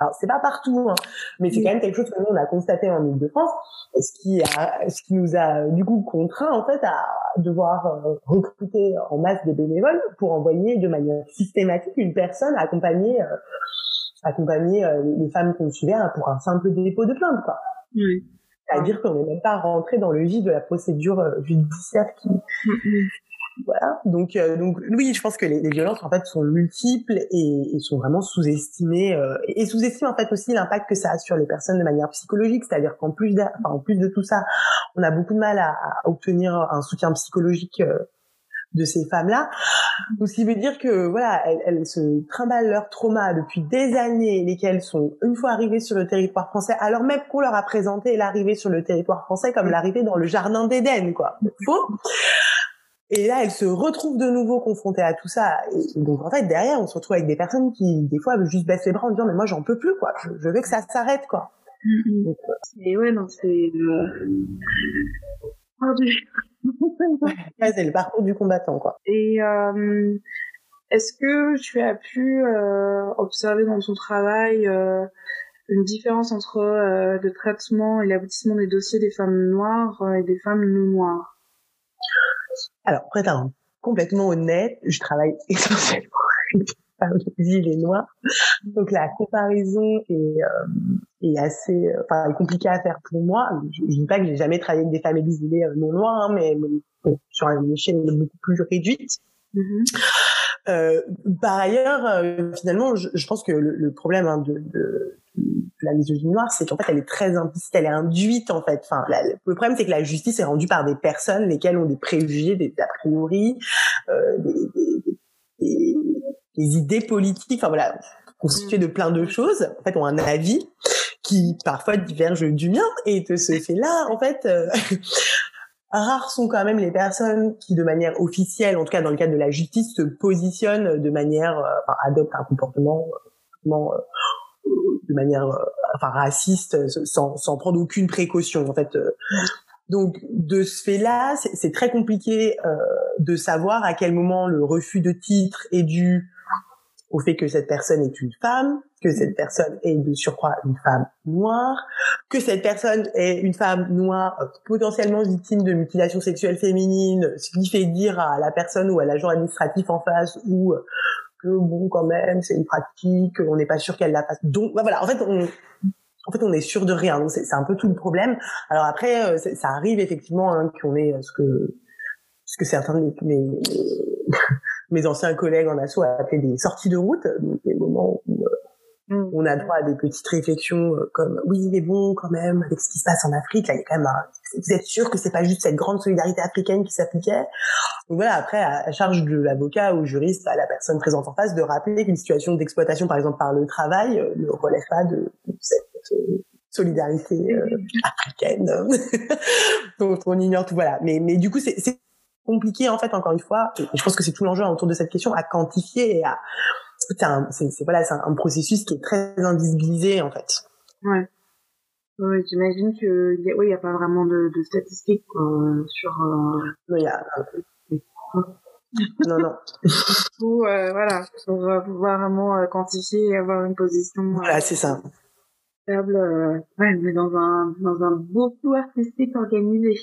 Alors c'est pas partout, hein, mais c'est quand même quelque chose que nous on a constaté en Ile-de-France, ce qui a, ce qui nous a du coup contraint en fait à devoir euh, recruter en masse des bénévoles pour envoyer de manière systématique une personne accompagner euh, accompagner euh, les femmes hein, pour un simple dépôt de plainte quoi. Oui. C'est-à-dire qu'on n'est même pas rentré dans le vif de la procédure judiciaire qui, mm, mm. Voilà. Donc, euh, donc oui, je pense que les, les, violences en fait sont multiples et, et sont vraiment sous-estimées euh, et, sous-estiment en fait aussi l'impact que ça a sur les personnes de manière psychologique. C'est-à-dire qu'en plus, de, enfin, en plus de tout ça, on a beaucoup de mal à, à obtenir un soutien psychologique euh, de ces femmes-là. Donc, ce qui veut dire que voilà, elles, elles, se trimballent leur trauma depuis des années, lesquelles sont une fois arrivées sur le territoire français, alors même qu'on leur a présenté l'arrivée sur le territoire français comme l'arrivée dans le jardin d'Éden, quoi. Faux. Et là, elle se retrouve de nouveau confrontée à tout ça. Et donc, en fait, derrière, on se retrouve avec des personnes qui, des fois, juste baissent les bras en disant, mais moi, j'en peux plus, quoi. Je, veux que ça s'arrête, quoi. Mm Et ouais, non, c'est... Euh... [LAUGHS] c'est le parcours du combattant, quoi. Et euh, est-ce que tu as pu euh, observer dans ton travail euh, une différence entre euh, le traitement et l'aboutissement des dossiers des femmes noires et des femmes non noires? Alors, pour être complètement honnête, je travaille [LAUGHS] essentiellement avec les noirs. Donc la comparaison est, euh, est assez, enfin, est compliquée à faire pour moi. Je, ne dis pas que j'ai jamais travaillé avec des femmes exilées euh, non noires, hein, mais, sur une échelle beaucoup plus réduite. Mm-hmm. Euh, par ailleurs, euh, finalement, je, je, pense que le, le problème hein, de, de, la misogynie noire, c'est qu'en fait, elle est très implicite, elle est induite en fait. Enfin, le problème, c'est que la justice est rendue par des personnes lesquelles ont des préjugés, des a priori, euh, des, des, des, idées politiques. Enfin voilà, constituées de plein de choses. En fait, ont un avis qui parfois diverge du mien et de ce fait-là, en fait. Euh, [LAUGHS] rares sont quand même les personnes qui, de manière officielle, en tout cas dans le cadre de la justice, se positionnent de manière, euh, enfin, adoptent un comportement, euh, de manière, euh, enfin, raciste, sans, sans prendre aucune précaution, en fait. Donc, de ce fait-là, c'est très compliqué de savoir à quel moment le refus de titre est dû au fait que cette personne est une femme, que cette personne est de surcroît une femme noire, que cette personne est une femme noire euh, potentiellement victime de mutilation sexuelle féminine, ce qui fait dire à la personne ou à l'agent administratif en face ou euh, bon quand même c'est une pratique, on n'est pas sûr qu'elle la fasse. Donc bah, voilà, en fait on en fait, on est sûr de rien. Donc, c'est un peu tout le problème. Alors après, euh, ça arrive effectivement hein, qu'on ait ce que ce que certains de mes, [LAUGHS] mes, anciens collègues en asso appelaient des sorties de route, donc des moments où Mm. On a droit à des petites réflexions euh, comme oui mais bon quand même avec ce qui se passe en Afrique. Là il y a quand même vous êtes sûr que c'est pas juste cette grande solidarité africaine qui s'appliquait? Donc voilà après à, charge de l'avocat ou juriste à la personne présente en face de rappeler qu'une situation d'exploitation par exemple par le travail euh, ne relève pas de, cette euh, solidarité africaine [LAUGHS] dont on ignore tout. Voilà. Mais mais du coup c'est compliqué en fait encore une fois et je pense que c'est tout l'enjeu autour de cette question à quantifier et à c'est un, c'est, voilà, c'est un, processus qui est très invisibilisé en fait. Ouais. Oui, j'imagine que oui, y a pas vraiment de, de statistiques quoi, sur. Euh... Non, y a. non, non. [LAUGHS] Ou euh, voilà, pour euh, pouvoir vraiment euh, quantifier et avoir une position. Voilà, c'est ça. Ouais, mais dans un dans un beau flou artistique organisé.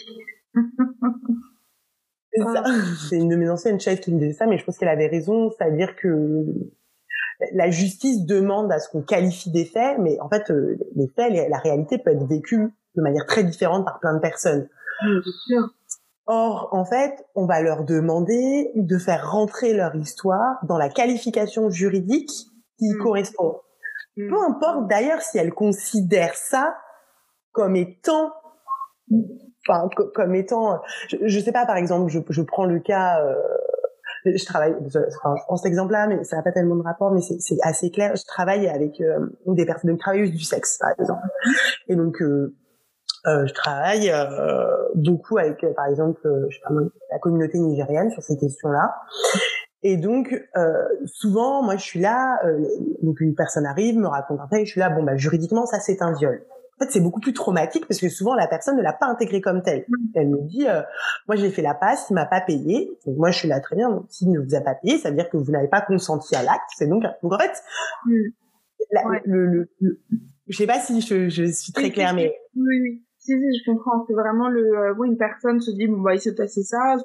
c'est ça. C'est une de mes anciennes chefs qui me disait ça, mais je pense qu'elle avait raison, c'est-à-dire que la justice demande à ce qu'on qualifie des faits, mais en fait, euh, les faits, la réalité peut être vécue de manière très différente par plein de personnes. sûr. Or, en fait, on va leur demander de faire rentrer leur histoire dans la qualification juridique qui y mm. correspond. Mm. Peu importe d'ailleurs si elles considèrent ça comme étant enfin comme étant je, je sais pas par exemple je, je prends le cas euh, je travaille, enfin, je prends cet exemple-là, mais ça n'a pas tellement de rapport, mais c'est assez clair. Je travaille avec euh, des personnes, travailleuses du sexe, par exemple. Et donc, euh, euh, je travaille euh, beaucoup avec, par exemple, je sais pas, la communauté nigérienne sur ces questions-là. Et donc, souvent, moi, je suis là, donc une personne arrive, me raconte un fait, je suis là, bon, bah, juridiquement, ça, c'est un viol en fait, c'est beaucoup plus traumatique parce que souvent la personne ne l'a pas intégré comme tel. Elle me dit, euh, moi j'ai fait la passe, il m'a pas payé. Donc moi je suis là très bien. Donc s'il ne vous a pas payé, ça veut dire que vous n'avez pas consenti à l'acte. C'est donc donc en fait, mm. le, le, je sais pas si je, je suis très claire, mais oui, oui, si, si, je comprends. C'est vraiment le, euh, une personne se dit bon bah il s'est passé ça,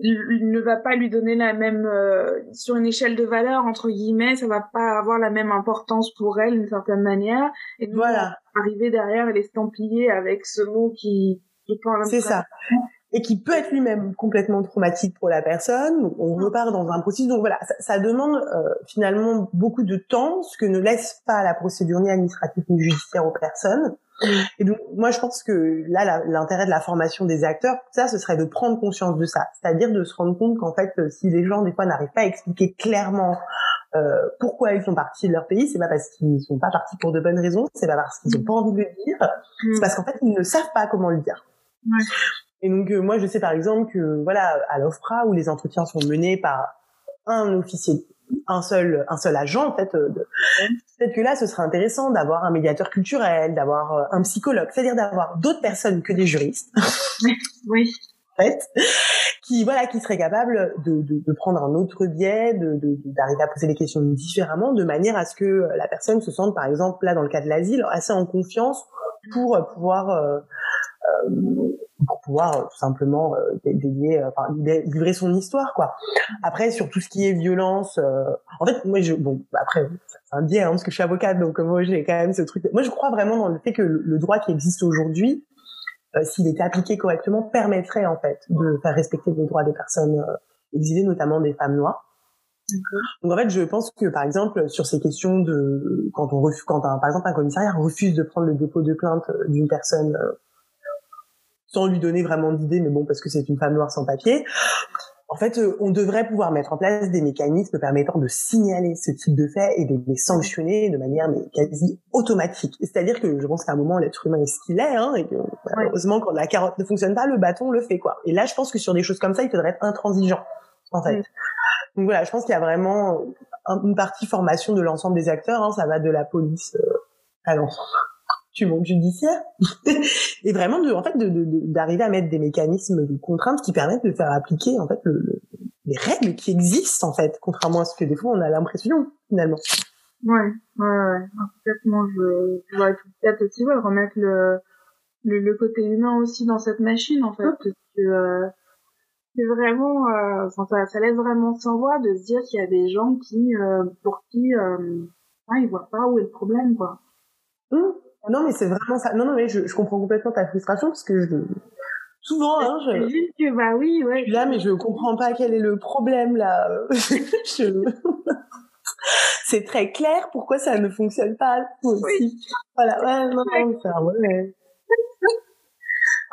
ne va pas lui donner la même euh, sur une échelle de valeur entre guillemets ça va pas avoir la même importance pour elle d'une certaine manière. Et voilà. arriver derrière et l'estampiller avec ce mot qui, même c'est ça. Et qui peut être lui-même complètement traumatique pour la personne. On repart dans un processus. Donc voilà ça, demande euh, finalement beaucoup de temps ce que ne laisse pas la procédure ni administrative ni judiciaire aux personnes et donc, moi, je pense que là, l'intérêt de la formation des acteurs, ça, ce serait de prendre conscience de ça. C'est-à-dire de se rendre compte qu'en fait, euh, si les gens, des fois, n'arrivent pas à expliquer clairement euh, pourquoi ils sont partis de leur pays, c'est pas parce qu'ils sont pas partis pour de bonnes raisons, c'est pas parce qu'ils ont pas envie de le dire, c'est mm. parce qu'en fait, ils ne savent pas comment le dire. Et donc, euh, moi, je sais par exemple que, voilà, à l'OFPRA, où les entretiens sont menés par un officier un seul un seul agent en fait euh, peut-être que là ce serait intéressant d'avoir un médiateur culturel d'avoir euh, un psychologue c'est-à-dire d'avoir d'autres personnes que des juristes. [LAUGHS] Oui. En fait qui voilà qui seraient capables de, de, de prendre un autre biais de d'arriver à poser les questions différemment de manière à ce que la personne se sente par exemple là dans le cas de l'asile assez en confiance pour pouvoir euh, pour pouvoir euh, tout simplement euh, délier, euh, enfin, livrer son histoire quoi. Après sur tout ce qui est violence, en fait moi je bon après c'est un biais hein, parce que je suis avocate donc moi j'ai quand même ce truc. Moi je crois vraiment dans le fait que le, droit qui existe aujourd'hui, s'il était appliqué correctement, permettrait en fait de faire respecter les droits des personnes exilées, notamment des femmes noires. Donc en fait, je pense que par exemple sur ces questions de quand on refuse, quand un, par exemple un commissariat refuse de prendre le dépôt de plainte d'une personne sans lui donner vraiment d'idée, mais bon, parce que c'est une femme noire sans papier. En fait, euh, on devrait pouvoir mettre en place des mécanismes permettant de signaler ce type de fait et de les sanctionner de manière mais quasi automatique. C'est-à-dire que je pense qu'à un moment, l'être humain est ce qu'il est, hein, et que heureusement, quand la carotte ne fonctionne pas, le bâton le fait, quoi. Et là, je pense que sur des choses comme ça, il faudrait être intransigeant, en fait. Donc voilà, je pense qu'il y a vraiment une partie formation de l'ensemble des acteurs, hein, ça va de la police euh, à l'ensemble du monde judiciaire. [LAUGHS] Et vraiment de en fait d'arriver à mettre des mécanismes de contraintes qui permettent de faire appliquer en fait le, les règles qui existent en fait contrairement à ce que des fois on a l'impression finalement. Ouais ouais ouais complètement je je vois peut-être aussi ouais, remettre le, le, le côté humain aussi dans cette machine en fait parce que euh, c'est vraiment euh, ça, ça laisse vraiment sans voix de se dire qu'il y a des gens qui euh, pour qui ah, ils voient pas où est le problème quoi. Mmh. Non, mais c'est vraiment ça. Non, non, mais je, je, comprends complètement ta frustration parce que je, souvent, hein, je. Juste que bah oui, ouais. là, mais je comprends pas quel est le problème là. [LAUGHS] je... c'est très clair pourquoi ça ne fonctionne pas aussi. Voilà, ouais, non, non, ça, ouais.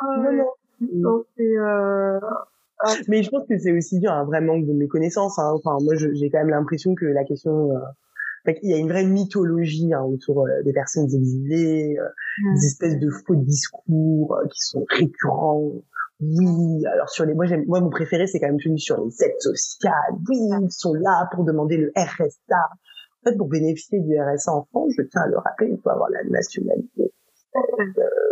Non, non. euh... Ah. Mais je pense que c'est aussi dû à un vrai manque de méconnaissance. Hein. Enfin, moi, j'ai quand même l'impression que la question, euh... il y a une vraie mythologie hein, autour euh, des personnes exilées, euh, mm. des espèces de faux discours euh, qui sont récurrents. Oui, alors sur les, moi j'aime, moi mon préféré c'est quand même celui sur les aides sociales. Oui, ils sont là pour demander le RSA. En fait, pour bénéficier du RSA en France, je tiens à le rappeler, il faut avoir la nationalité.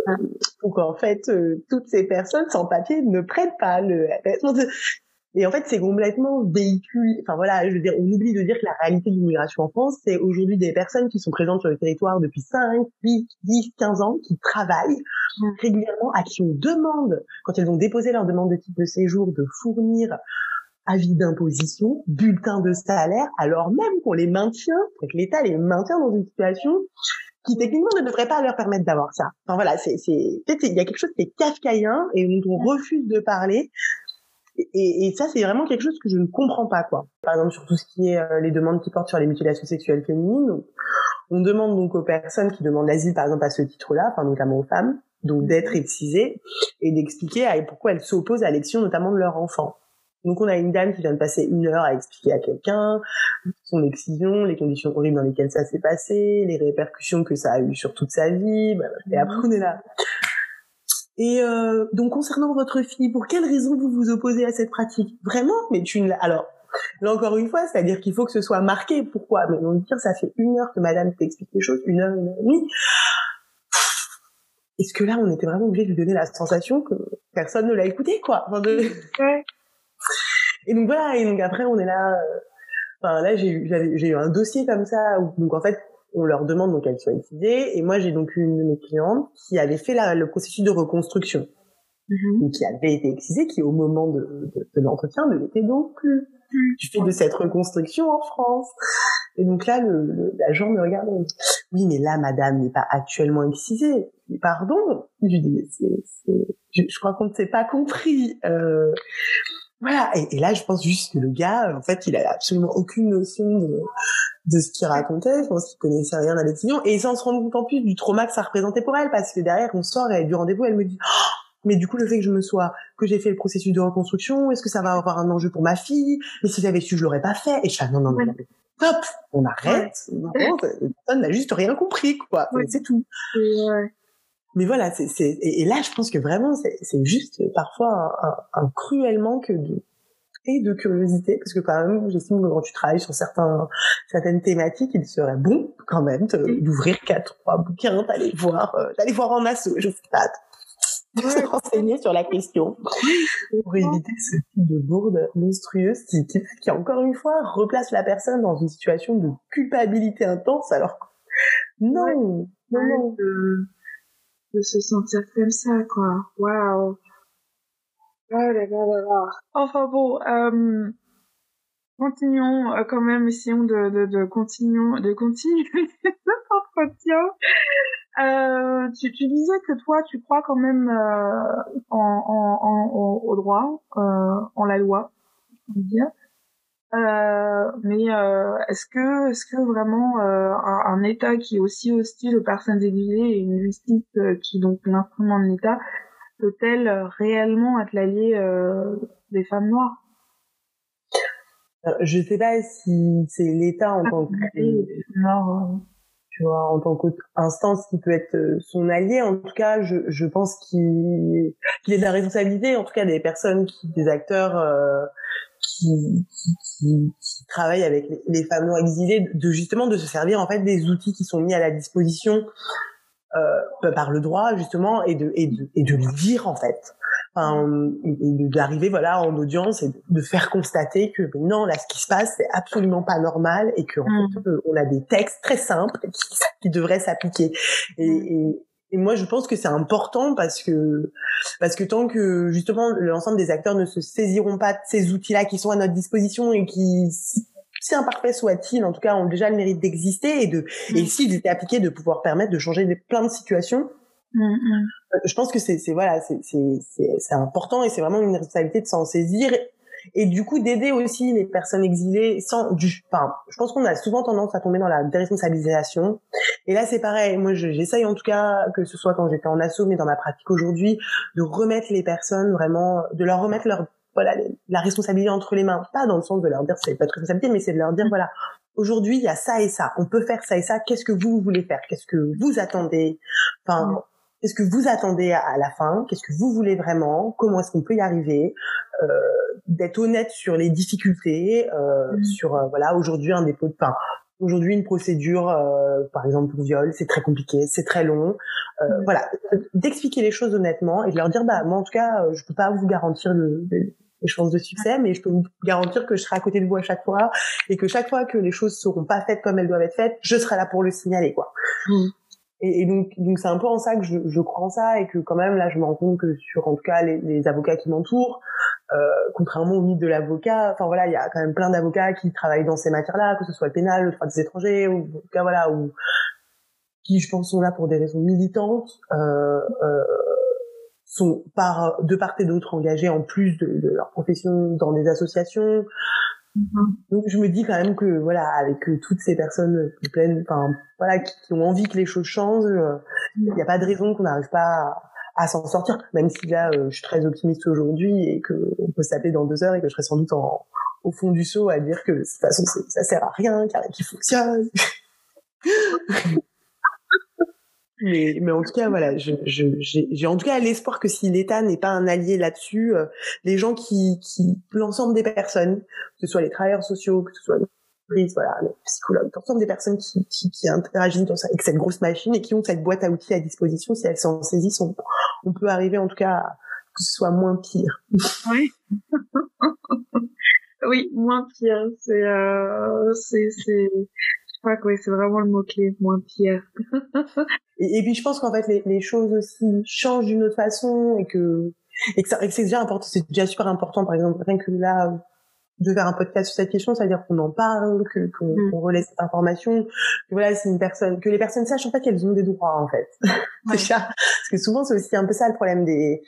Euh, donc en fait, euh, toutes ces personnes sans papier ne prennent pas le RSA. Et en fait, c'est complètement véhiculé. Enfin voilà, je veux dire, on oublie de dire que la réalité de l'immigration en France, c'est aujourd'hui des personnes qui sont présentes sur le territoire depuis 5, 8, 10, 15 ans, qui travaillent mmh. régulièrement, à qui on demande, quand elles ont déposé leur demande de titre de séjour, de fournir avis d'imposition, bulletin de salaire, alors même qu'on les maintient, que l'État les maintient dans une situation qui techniquement ne devrait pas leur permettre d'avoir ça. Enfin voilà, c'est c'est peut-être il y a quelque chose qui est kafkaïen et dont on refuse de parler et, et, ça, c'est vraiment quelque chose que je ne comprends pas, quoi. Par exemple, sur tout ce qui est euh, les demandes qui portent sur les mutilations sexuelles féminines, on demande donc aux personnes qui demandent l'asile, par exemple, à ce titre-là, enfin notamment aux femmes, donc d'être excisées et d'expliquer pourquoi elles s'opposent à l'élection notamment de leur enfant. Donc on a une dame qui vient de passer une heure à expliquer à quelqu'un son excision, les conditions horribles dans lesquelles ça s'est passé, les répercussions que ça a eu sur toute sa vie. Et après on est là. Et euh, donc concernant votre fille, pour quelle raison vous vous opposez à cette pratique? Vraiment? Mais tu ne alors là encore une fois, c'est-à-dire qu'il faut que ce soit marqué. Pourquoi? Mais on dire ça fait une heure que Madame t'explique les choses, une heure, une heure et demie. Est-ce que là, on était vraiment obligé de lui donner la sensation que personne ne l'a écouté, quoi? Enfin de... [LAUGHS] ouais. Et donc voilà. Et donc après, on est là. Euh, enfin là, j'ai eu, j'ai eu un dossier comme ça où donc en fait on leur demande donc qu'elles soient excisées. Et moi, j'ai donc une de mes clientes qui avait fait la, le processus de reconstruction, mm qui avait été excisée, qui au moment de, de, de l'entretien ne l'était donc plus. Tu fais de cette reconstruction en France. Et donc là, l'agent me regarde et oui, mais là, madame n'est pas actuellement excisée. Pardon Je lui dis, mais c'est, c'est... Je, je, crois qu'on ne s'est pas compris. Euh, voilà. Et, et, là, je pense juste que le gars, en fait, il a absolument aucune notion de, de ce qu'il racontait. Je pense qu'il connaissait rien à l'excision. Et sans se rendre compte en plus du trauma que ça représentait pour elle, parce que derrière, on sort et du rendez-vous, elle me dit, oh, mais du coup, le fait que je me sois, que j'ai fait le processus de reconstruction, est-ce que ça va avoir un enjeu pour ma fille? Mais si j'avais su, je l'aurais pas fait. Et je fais, non, non, non, non. Top! On arrête. Non, personne n'a juste rien compris, quoi. C'est tout. Ouais. Mais voilà, c'est, c'est, et, là, je pense que vraiment, c'est, c'est juste parfois un, un, un cruel manque de, et de curiosité, parce que quand même, j'estime que quand tu travailles sur certains, certaines thématiques, il serait bon quand même d'ouvrir quatre, trois bouquins, d'aller voir, euh, d'aller voir en asso, je sais pas, de se renseigner sur la question. Pour éviter ce type de bourde monstrueuse qui, qui, qui, encore une fois, replace la personne dans une situation de culpabilité intense, alors non, non, non. De, de se sentir comme ça, quoi. Waouh. Oh là là là là. Enfin bon, euh, continuons euh, quand même, essayons de, de, de, de continuer [LAUGHS] notre entretien. Euh, tu, tu disais que toi, tu crois quand même en, en, au droit, en la loi, je veux dire. Euh, mais euh, est-ce que est-ce que vraiment euh, un, un, État qui est aussi hostile aux personnes exilées et une justice qui est donc l'instrument de l'État peut-elle réellement être l'allié des femmes noires? Je sais pas si c'est l'État en tant que euh. tu vois, en tant qu'instance qui peut être son allié. En tout cas, je, je pense qu'il qu'il est de la responsabilité, en tout cas des personnes, qui, des acteurs qui, qui, qui, travaillent avec les, femmes noires exilées, de justement de se servir en fait des outils qui sont mis à la disposition euh, par le droit justement et de et de et de le dire en fait enfin, et d'arriver voilà en audience et de faire constater que non là ce qui se passe c'est absolument pas normal et que en mm. fait, euh, on a des textes très simples qui, qui devraient s'appliquer et, mm. et, et, moi je pense que c'est important parce que parce que tant que justement l'ensemble des acteurs ne se saisiront pas de ces outils là qui sont à notre disposition et qui si imparfait soit-il, en tout cas, ont déjà le mérite d'exister et de, et mm. s'ils étaient appliqués, de pouvoir permettre de changer plein de situations. Mm, mm. Euh, je pense que c'est, c'est voilà, c'est, c'est, c'est, important et c'est vraiment une responsabilité de s'en saisir et du coup d'aider aussi les personnes exilées sans du enfin je pense qu'on a souvent tendance à tomber dans la déresponsabilisation et là c'est pareil. Moi j'essaye en tout cas que ce soit quand j'étais en asso mais dans ma pratique aujourd'hui de remettre les personnes vraiment de leur remettre leur voilà la responsabilité entre les mains. Pas dans le sens de leur dire c'est pas de responsabilité mais c'est de leur dire voilà aujourd'hui il y a ça et ça. On peut faire ça et ça. Qu'est-ce que vous voulez faire? Qu'est-ce que vous attendez? Enfin Qu'est-ce que vous attendez à, la fin? Qu'est-ce que vous voulez vraiment? Comment est-ce qu'on peut y arriver? Euh, D'être honnête sur les difficultés, euh, mmh. sur euh, voilà aujourd'hui un dépôt de pain. Aujourd'hui, une procédure, euh, par exemple pour viol, c'est très compliqué, c'est très long. Euh, mmh. Voilà, d'expliquer les choses honnêtement et de leur dire, bah moi en tout cas, je peux pas vous garantir le, les chances de succès, mais je peux vous garantir que je serai à côté de vous à chaque fois et que chaque fois que les choses seront pas faites comme elles doivent être faites, je serai là pour le signaler, quoi. Mmh. Et, donc, donc c'est un peu en ça que je, je, crois en ça et que quand même là, je me rends compte que sur en tout cas les, les avocats qui m'entourent, euh, contrairement au mythe de l'avocat, enfin voilà, il y a quand même plein d'avocats qui travaillent dans ces matières-là, que ce soit le pénal, le droit des étrangers, ou en tout cas voilà, ou qui je pense sont là pour des raisons militantes, euh, euh, sont par de part et d'autre engagés en plus de, de leur profession dans des associations. Donc je me dis quand même que voilà, avec euh, toutes ces personnes pleines, enfin voilà, qui, ont envie que les choses changent, euh, il n'y a pas de raison qu'on n'arrive pas à, s'en sortir. Même si là, euh, je suis très optimiste aujourd'hui et que on peut s'appeler dans deux heures et que je serai sans doute en, au fond du seau à dire que de toute façon ça sert à rien, qu'il qui fonctionne. [LAUGHS] Mais, mais en tout cas, voilà, j'ai en tout cas l'espoir que si l'État n'est pas un allié là-dessus, euh, les gens qui, qui l'ensemble des personnes, que ce soit les travailleurs sociaux, que ce soit les polices, voilà, les psychologues, l'ensemble des personnes qui, qui, qui interagissent avec cette grosse machine et qui ont cette boîte à outils à disposition, si elles s'en saisissent, on, on, peut arriver en tout cas à que ce soit moins pire. [LAUGHS] Oui. oui, moins pire. C'est, euh, c'est, c'est crois que c'est vraiment le mot-clé, moins pire. [LAUGHS] et, puis je pense qu'en fait les, les, choses aussi changent d'une autre façon et que et que, c'est déjà important, c'est déjà super important par exemple rien que là de faire un podcast sur cette question, c'est-à-dire qu'on en parle, que qu'on mm. relaie cette information, que voilà, c'est une personne, que les personnes sachent en fait qu'elles ont des droits en fait. [LAUGHS] déjà, parce que souvent c'est aussi un peu ça le problème des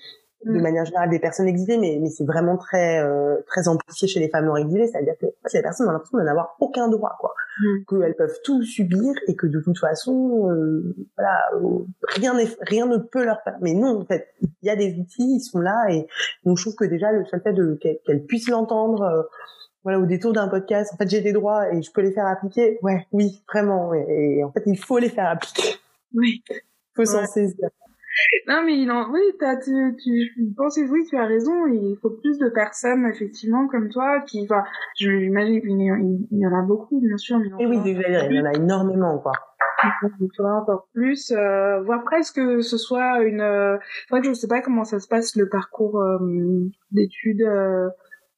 de mm. manière générale des personnes exilées, mais, mais c'est vraiment très euh, très amplifié chez les femmes non exilées, c'est-à-dire que les personnes ont l'impression de n'avoir aucun droit, quoi, mm. qu'elles peuvent tout subir et que de toute façon, euh, voilà, rien n'est rien ne peut leur faire. Mais non, en fait, il y a des outils, ils sont là, et donc je trouve que déjà le seul fait de qu'elles puissent l'entendre. Euh, voilà, au détour d'un podcast, en fait, j'ai des droits et je peux les faire appliquer. Ouais, oui, vraiment. Et, en fait, il faut les faire appliquer. Oui. Il faut s'en saisir. Non, mais non, oui, as, tu, tu, je pense que oui, tu as raison. Il faut plus de personnes, effectivement, comme toi, qui, enfin, j'imagine qu'il y, en a beaucoup, bien sûr. Mais Et oui, il y en a énormément, quoi. Il faudra encore plus, euh, voire presque que ce soit une. Euh, que je sais pas comment ça se passe le parcours euh, d'études euh,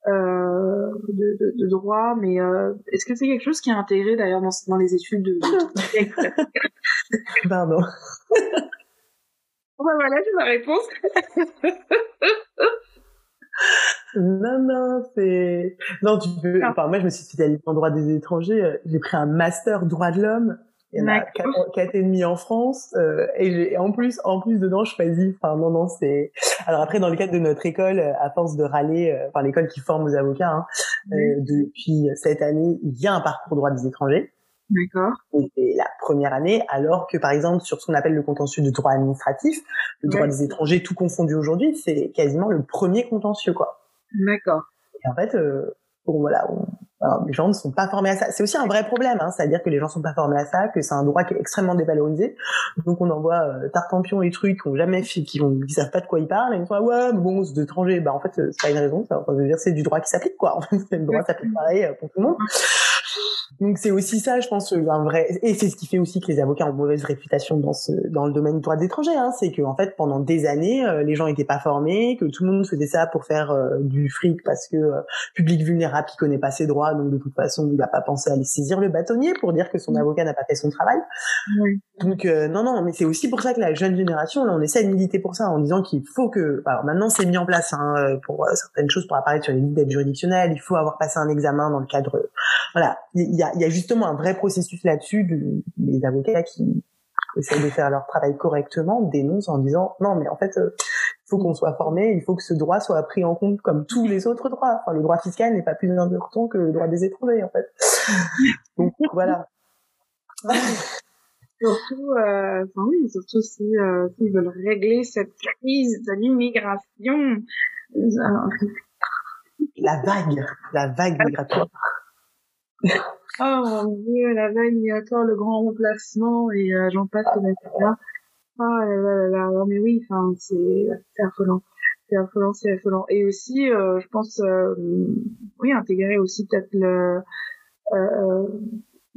euh, de, de, de, droit, mais euh, est-ce que c'est quelque chose qui est intégré d'ailleurs dans, dans les études de. Pardon. Ben voilà, j'ai ma réponse. [LAUGHS] non, non, c'est... Non, tu peux... Enfin, moi, je me suis spécialisée en droit des étrangers. Euh, j'ai pris un master droit de l'homme. Il y en a quatre, et demi en France. Euh, et j'ai, en plus, en plus dedans, je choisis... Enfin, non, non, c'est... Alors après, dans le cadre de notre école, euh, à force de râler, euh, enfin, l'école qui forme aux avocats, hein, depuis cette année, il y a un parcours droit des étrangers. D'accord. C'est la première année, alors que par exemple sur ce qu'on appelle le contentieux de droit administratif, le droit des étrangers tout confondu aujourd'hui, c'est quasiment le premier contentieux quoi. D'accord. Et en fait, euh, bon voilà, les gens ne sont pas formés à ça. C'est aussi un vrai problème, hein, c'est-à-dire que les gens ne sont pas formés à ça, que c'est un droit qui est extrêmement dévalorisé. Donc on envoie euh, tartampion et trucs qui ont jamais fait, qui, ont, qui savent pas de quoi ils parlent, et ils sont là, ouais, mais bon, c'est d'étrangers. Bah en fait, c'est pas une raison. Ça, veut dire c'est du droit qui s'applique quoi. [LAUGHS] En fait, le droit s'applique pareil euh, pour tout le monde. Donc c'est aussi ça, je pense, un vrai et c'est ce qui fait aussi que les avocats ont mauvaise réputation dans ce dans le domaine du droit d'étranger. Hein. C'est que en fait pendant des années, euh, les gens étaient pas formés, que tout le monde faisait ça pour faire euh, du fric parce que euh, public vulnérable qui connaît pas ses droits, donc de toute façon il va pas penser à aller saisir le bâtonnier pour dire que son avocat n'a pas fait son travail. Oui. Donc non non, mais c'est aussi pour ça que la jeune génération, là, on essaie de militer pour ça en disant qu'il faut que, alors maintenant c'est mis en place hein, pour certaines choses pour apparaître sur les listes d'aide juridictionnelle, il faut avoir passé un examen dans le cadre, voilà, il y a il y a justement un vrai processus là-dessus. Les avocats qui essaient de faire leur travail correctement dénoncent en disant non, mais en fait, euh, faut qu'on soit formé, il faut que ce droit soit pris en compte comme tous les autres droits. Enfin, le droit fiscal n'est pas plus important que le droit des étrangers, en fait. [LAUGHS] Donc voilà. surtout, euh, enfin oui, surtout si euh, s'ils veulent régler cette crise de l'immigration. La vague, la vague migratoire. Oh mon dieu, la vague migratoire, le grand remplacement et euh, j'en passe là. Ah là là là là, mais oui, enfin c'est affolant, c'est affolant, c'est affolant. Et aussi, euh, je pense, euh, oui, intégrer aussi peut-être le euh,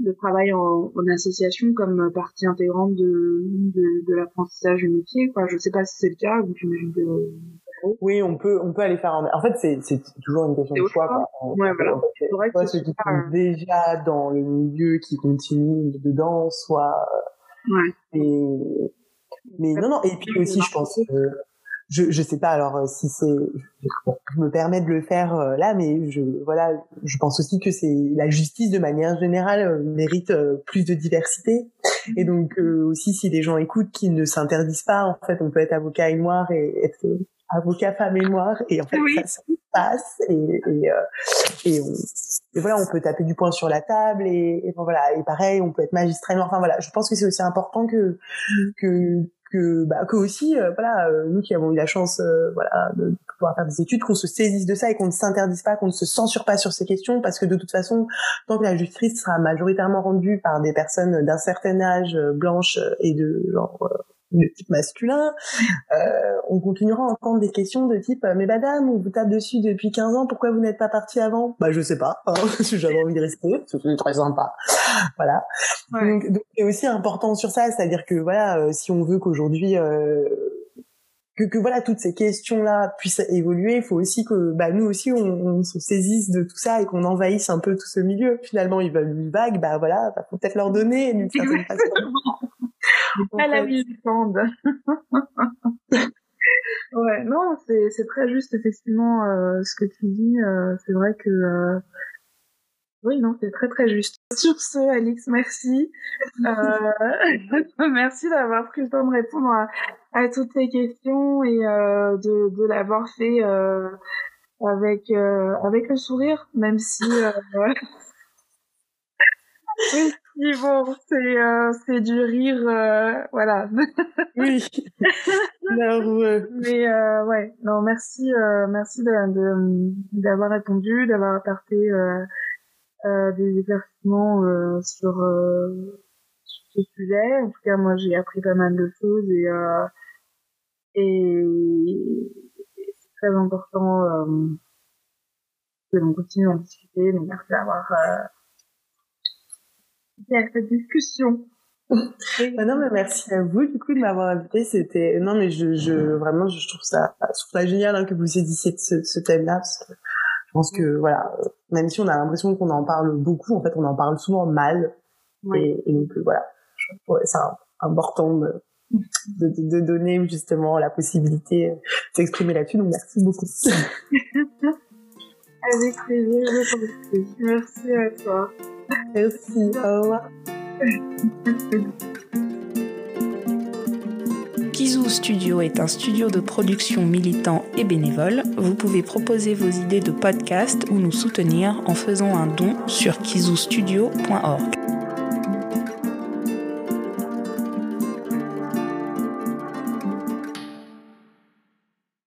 le travail en, en, association comme partie intégrante de, de, de l'apprentissage du métier. Quoi. Je sais pas si c'est le cas, j'imagine que... Oui, on peut, on peut aller faire. En, en fait, c'est, c'est toujours une question de choix. Quoi. Ouais, voilà. C'est vrai soit ceux qui sont déjà dans le milieu, qui continuent dedans, soit. Ouais. Et... Mais non, non. Et puis aussi, je pense. que je je sais pas alors si c'est je me permets de le faire euh, là mais je voilà je pense aussi que c'est la justice de manière générale euh, mérite euh, plus de diversité et donc aussi si des gens écoutent qui ne s'interdisent pas en fait on peut être avocat et noir et être avocat femme et noir et en fait oui. ça se passe et et, et, on, et, voilà on peut taper du poing sur la table et, et voilà et pareil on peut être magistrat noir enfin voilà je pense que c'est aussi important que que que bah que aussi euh, voilà euh, nous qui avons eu la chance euh, voilà de pouvoir faire des études qu'on se saisisse de ça et qu'on ne s'interdise pas qu'on ne se censure pas sur ces questions parce que de toute façon tant que la justice sera majoritairement rendue par des personnes d'un certain âge blanches et de genre de type masculin, euh, on continuera à entendre des questions de type mais madame, on vous tape dessus depuis 15 ans, pourquoi vous n'êtes pas parti avant? Bah je sais pas, hein, [LAUGHS] si j'avais envie de rester, c'est très sympa. Voilà. Ouais. Donc, donc c'est aussi important sur ça, c'est-à-dire que voilà, euh, si on veut qu'aujourd'hui euh, que, que voilà toutes ces questions-là puissent évoluer, il faut aussi que bah nous aussi on, on se saisisse de tout ça et qu'on envahisse un peu tout ce milieu. Finalement, ils veulent une vague, bah voilà, bah, faut peut-être leur donner d'une certaine façon. [LAUGHS] À la militante. [LAUGHS] ouais, non, c'est c'est très juste effectivement euh, ce que tu dis. Euh, c'est vrai que euh... oui, non, c'est très très juste. Sur ce, Alix, merci. [LAUGHS] Euh, [LAUGHS] merci d'avoir pris le temps de répondre à, à toutes ces questions et euh, de, de l'avoir fait euh, avec avec le sourire, même si. [LAUGHS] oui, oui, bon, c'est euh, c'est du rire, euh, voilà. oui. Nerveux. Mais euh, ouais, non, merci, euh, merci d'avoir de, répondu, d'avoir apporté euh, euh, des éclaircissements euh, sur, euh, sur ce sujet. En tout cas, moi, j'ai appris pas mal de choses et euh, et c'est très important euh, que l'on continue à discuter. Donc, merci d'avoir euh, cette discussion. [LAUGHS] non mais merci à vous du coup de m'avoir invité c'était non mais je, je vraiment je trouve ça je trouve ça génial hein, que vous saisissiez de ce, ce thème là parce que je pense que voilà même si on a l'impression qu'on en parle beaucoup en fait on en parle souvent mal. Oui. et, et, donc voilà. C'est important de, de, donner justement la possibilité de s'exprimer là-dessus. Donc merci beaucoup. [LAUGHS] Avec plaisir merci à toi. Merci, au revoir. [LAUGHS] Kizou Studio est un studio de production militant et bénévole. Vous pouvez proposer vos idées de podcast ou nous soutenir en faisant un don sur kizoustudio.org.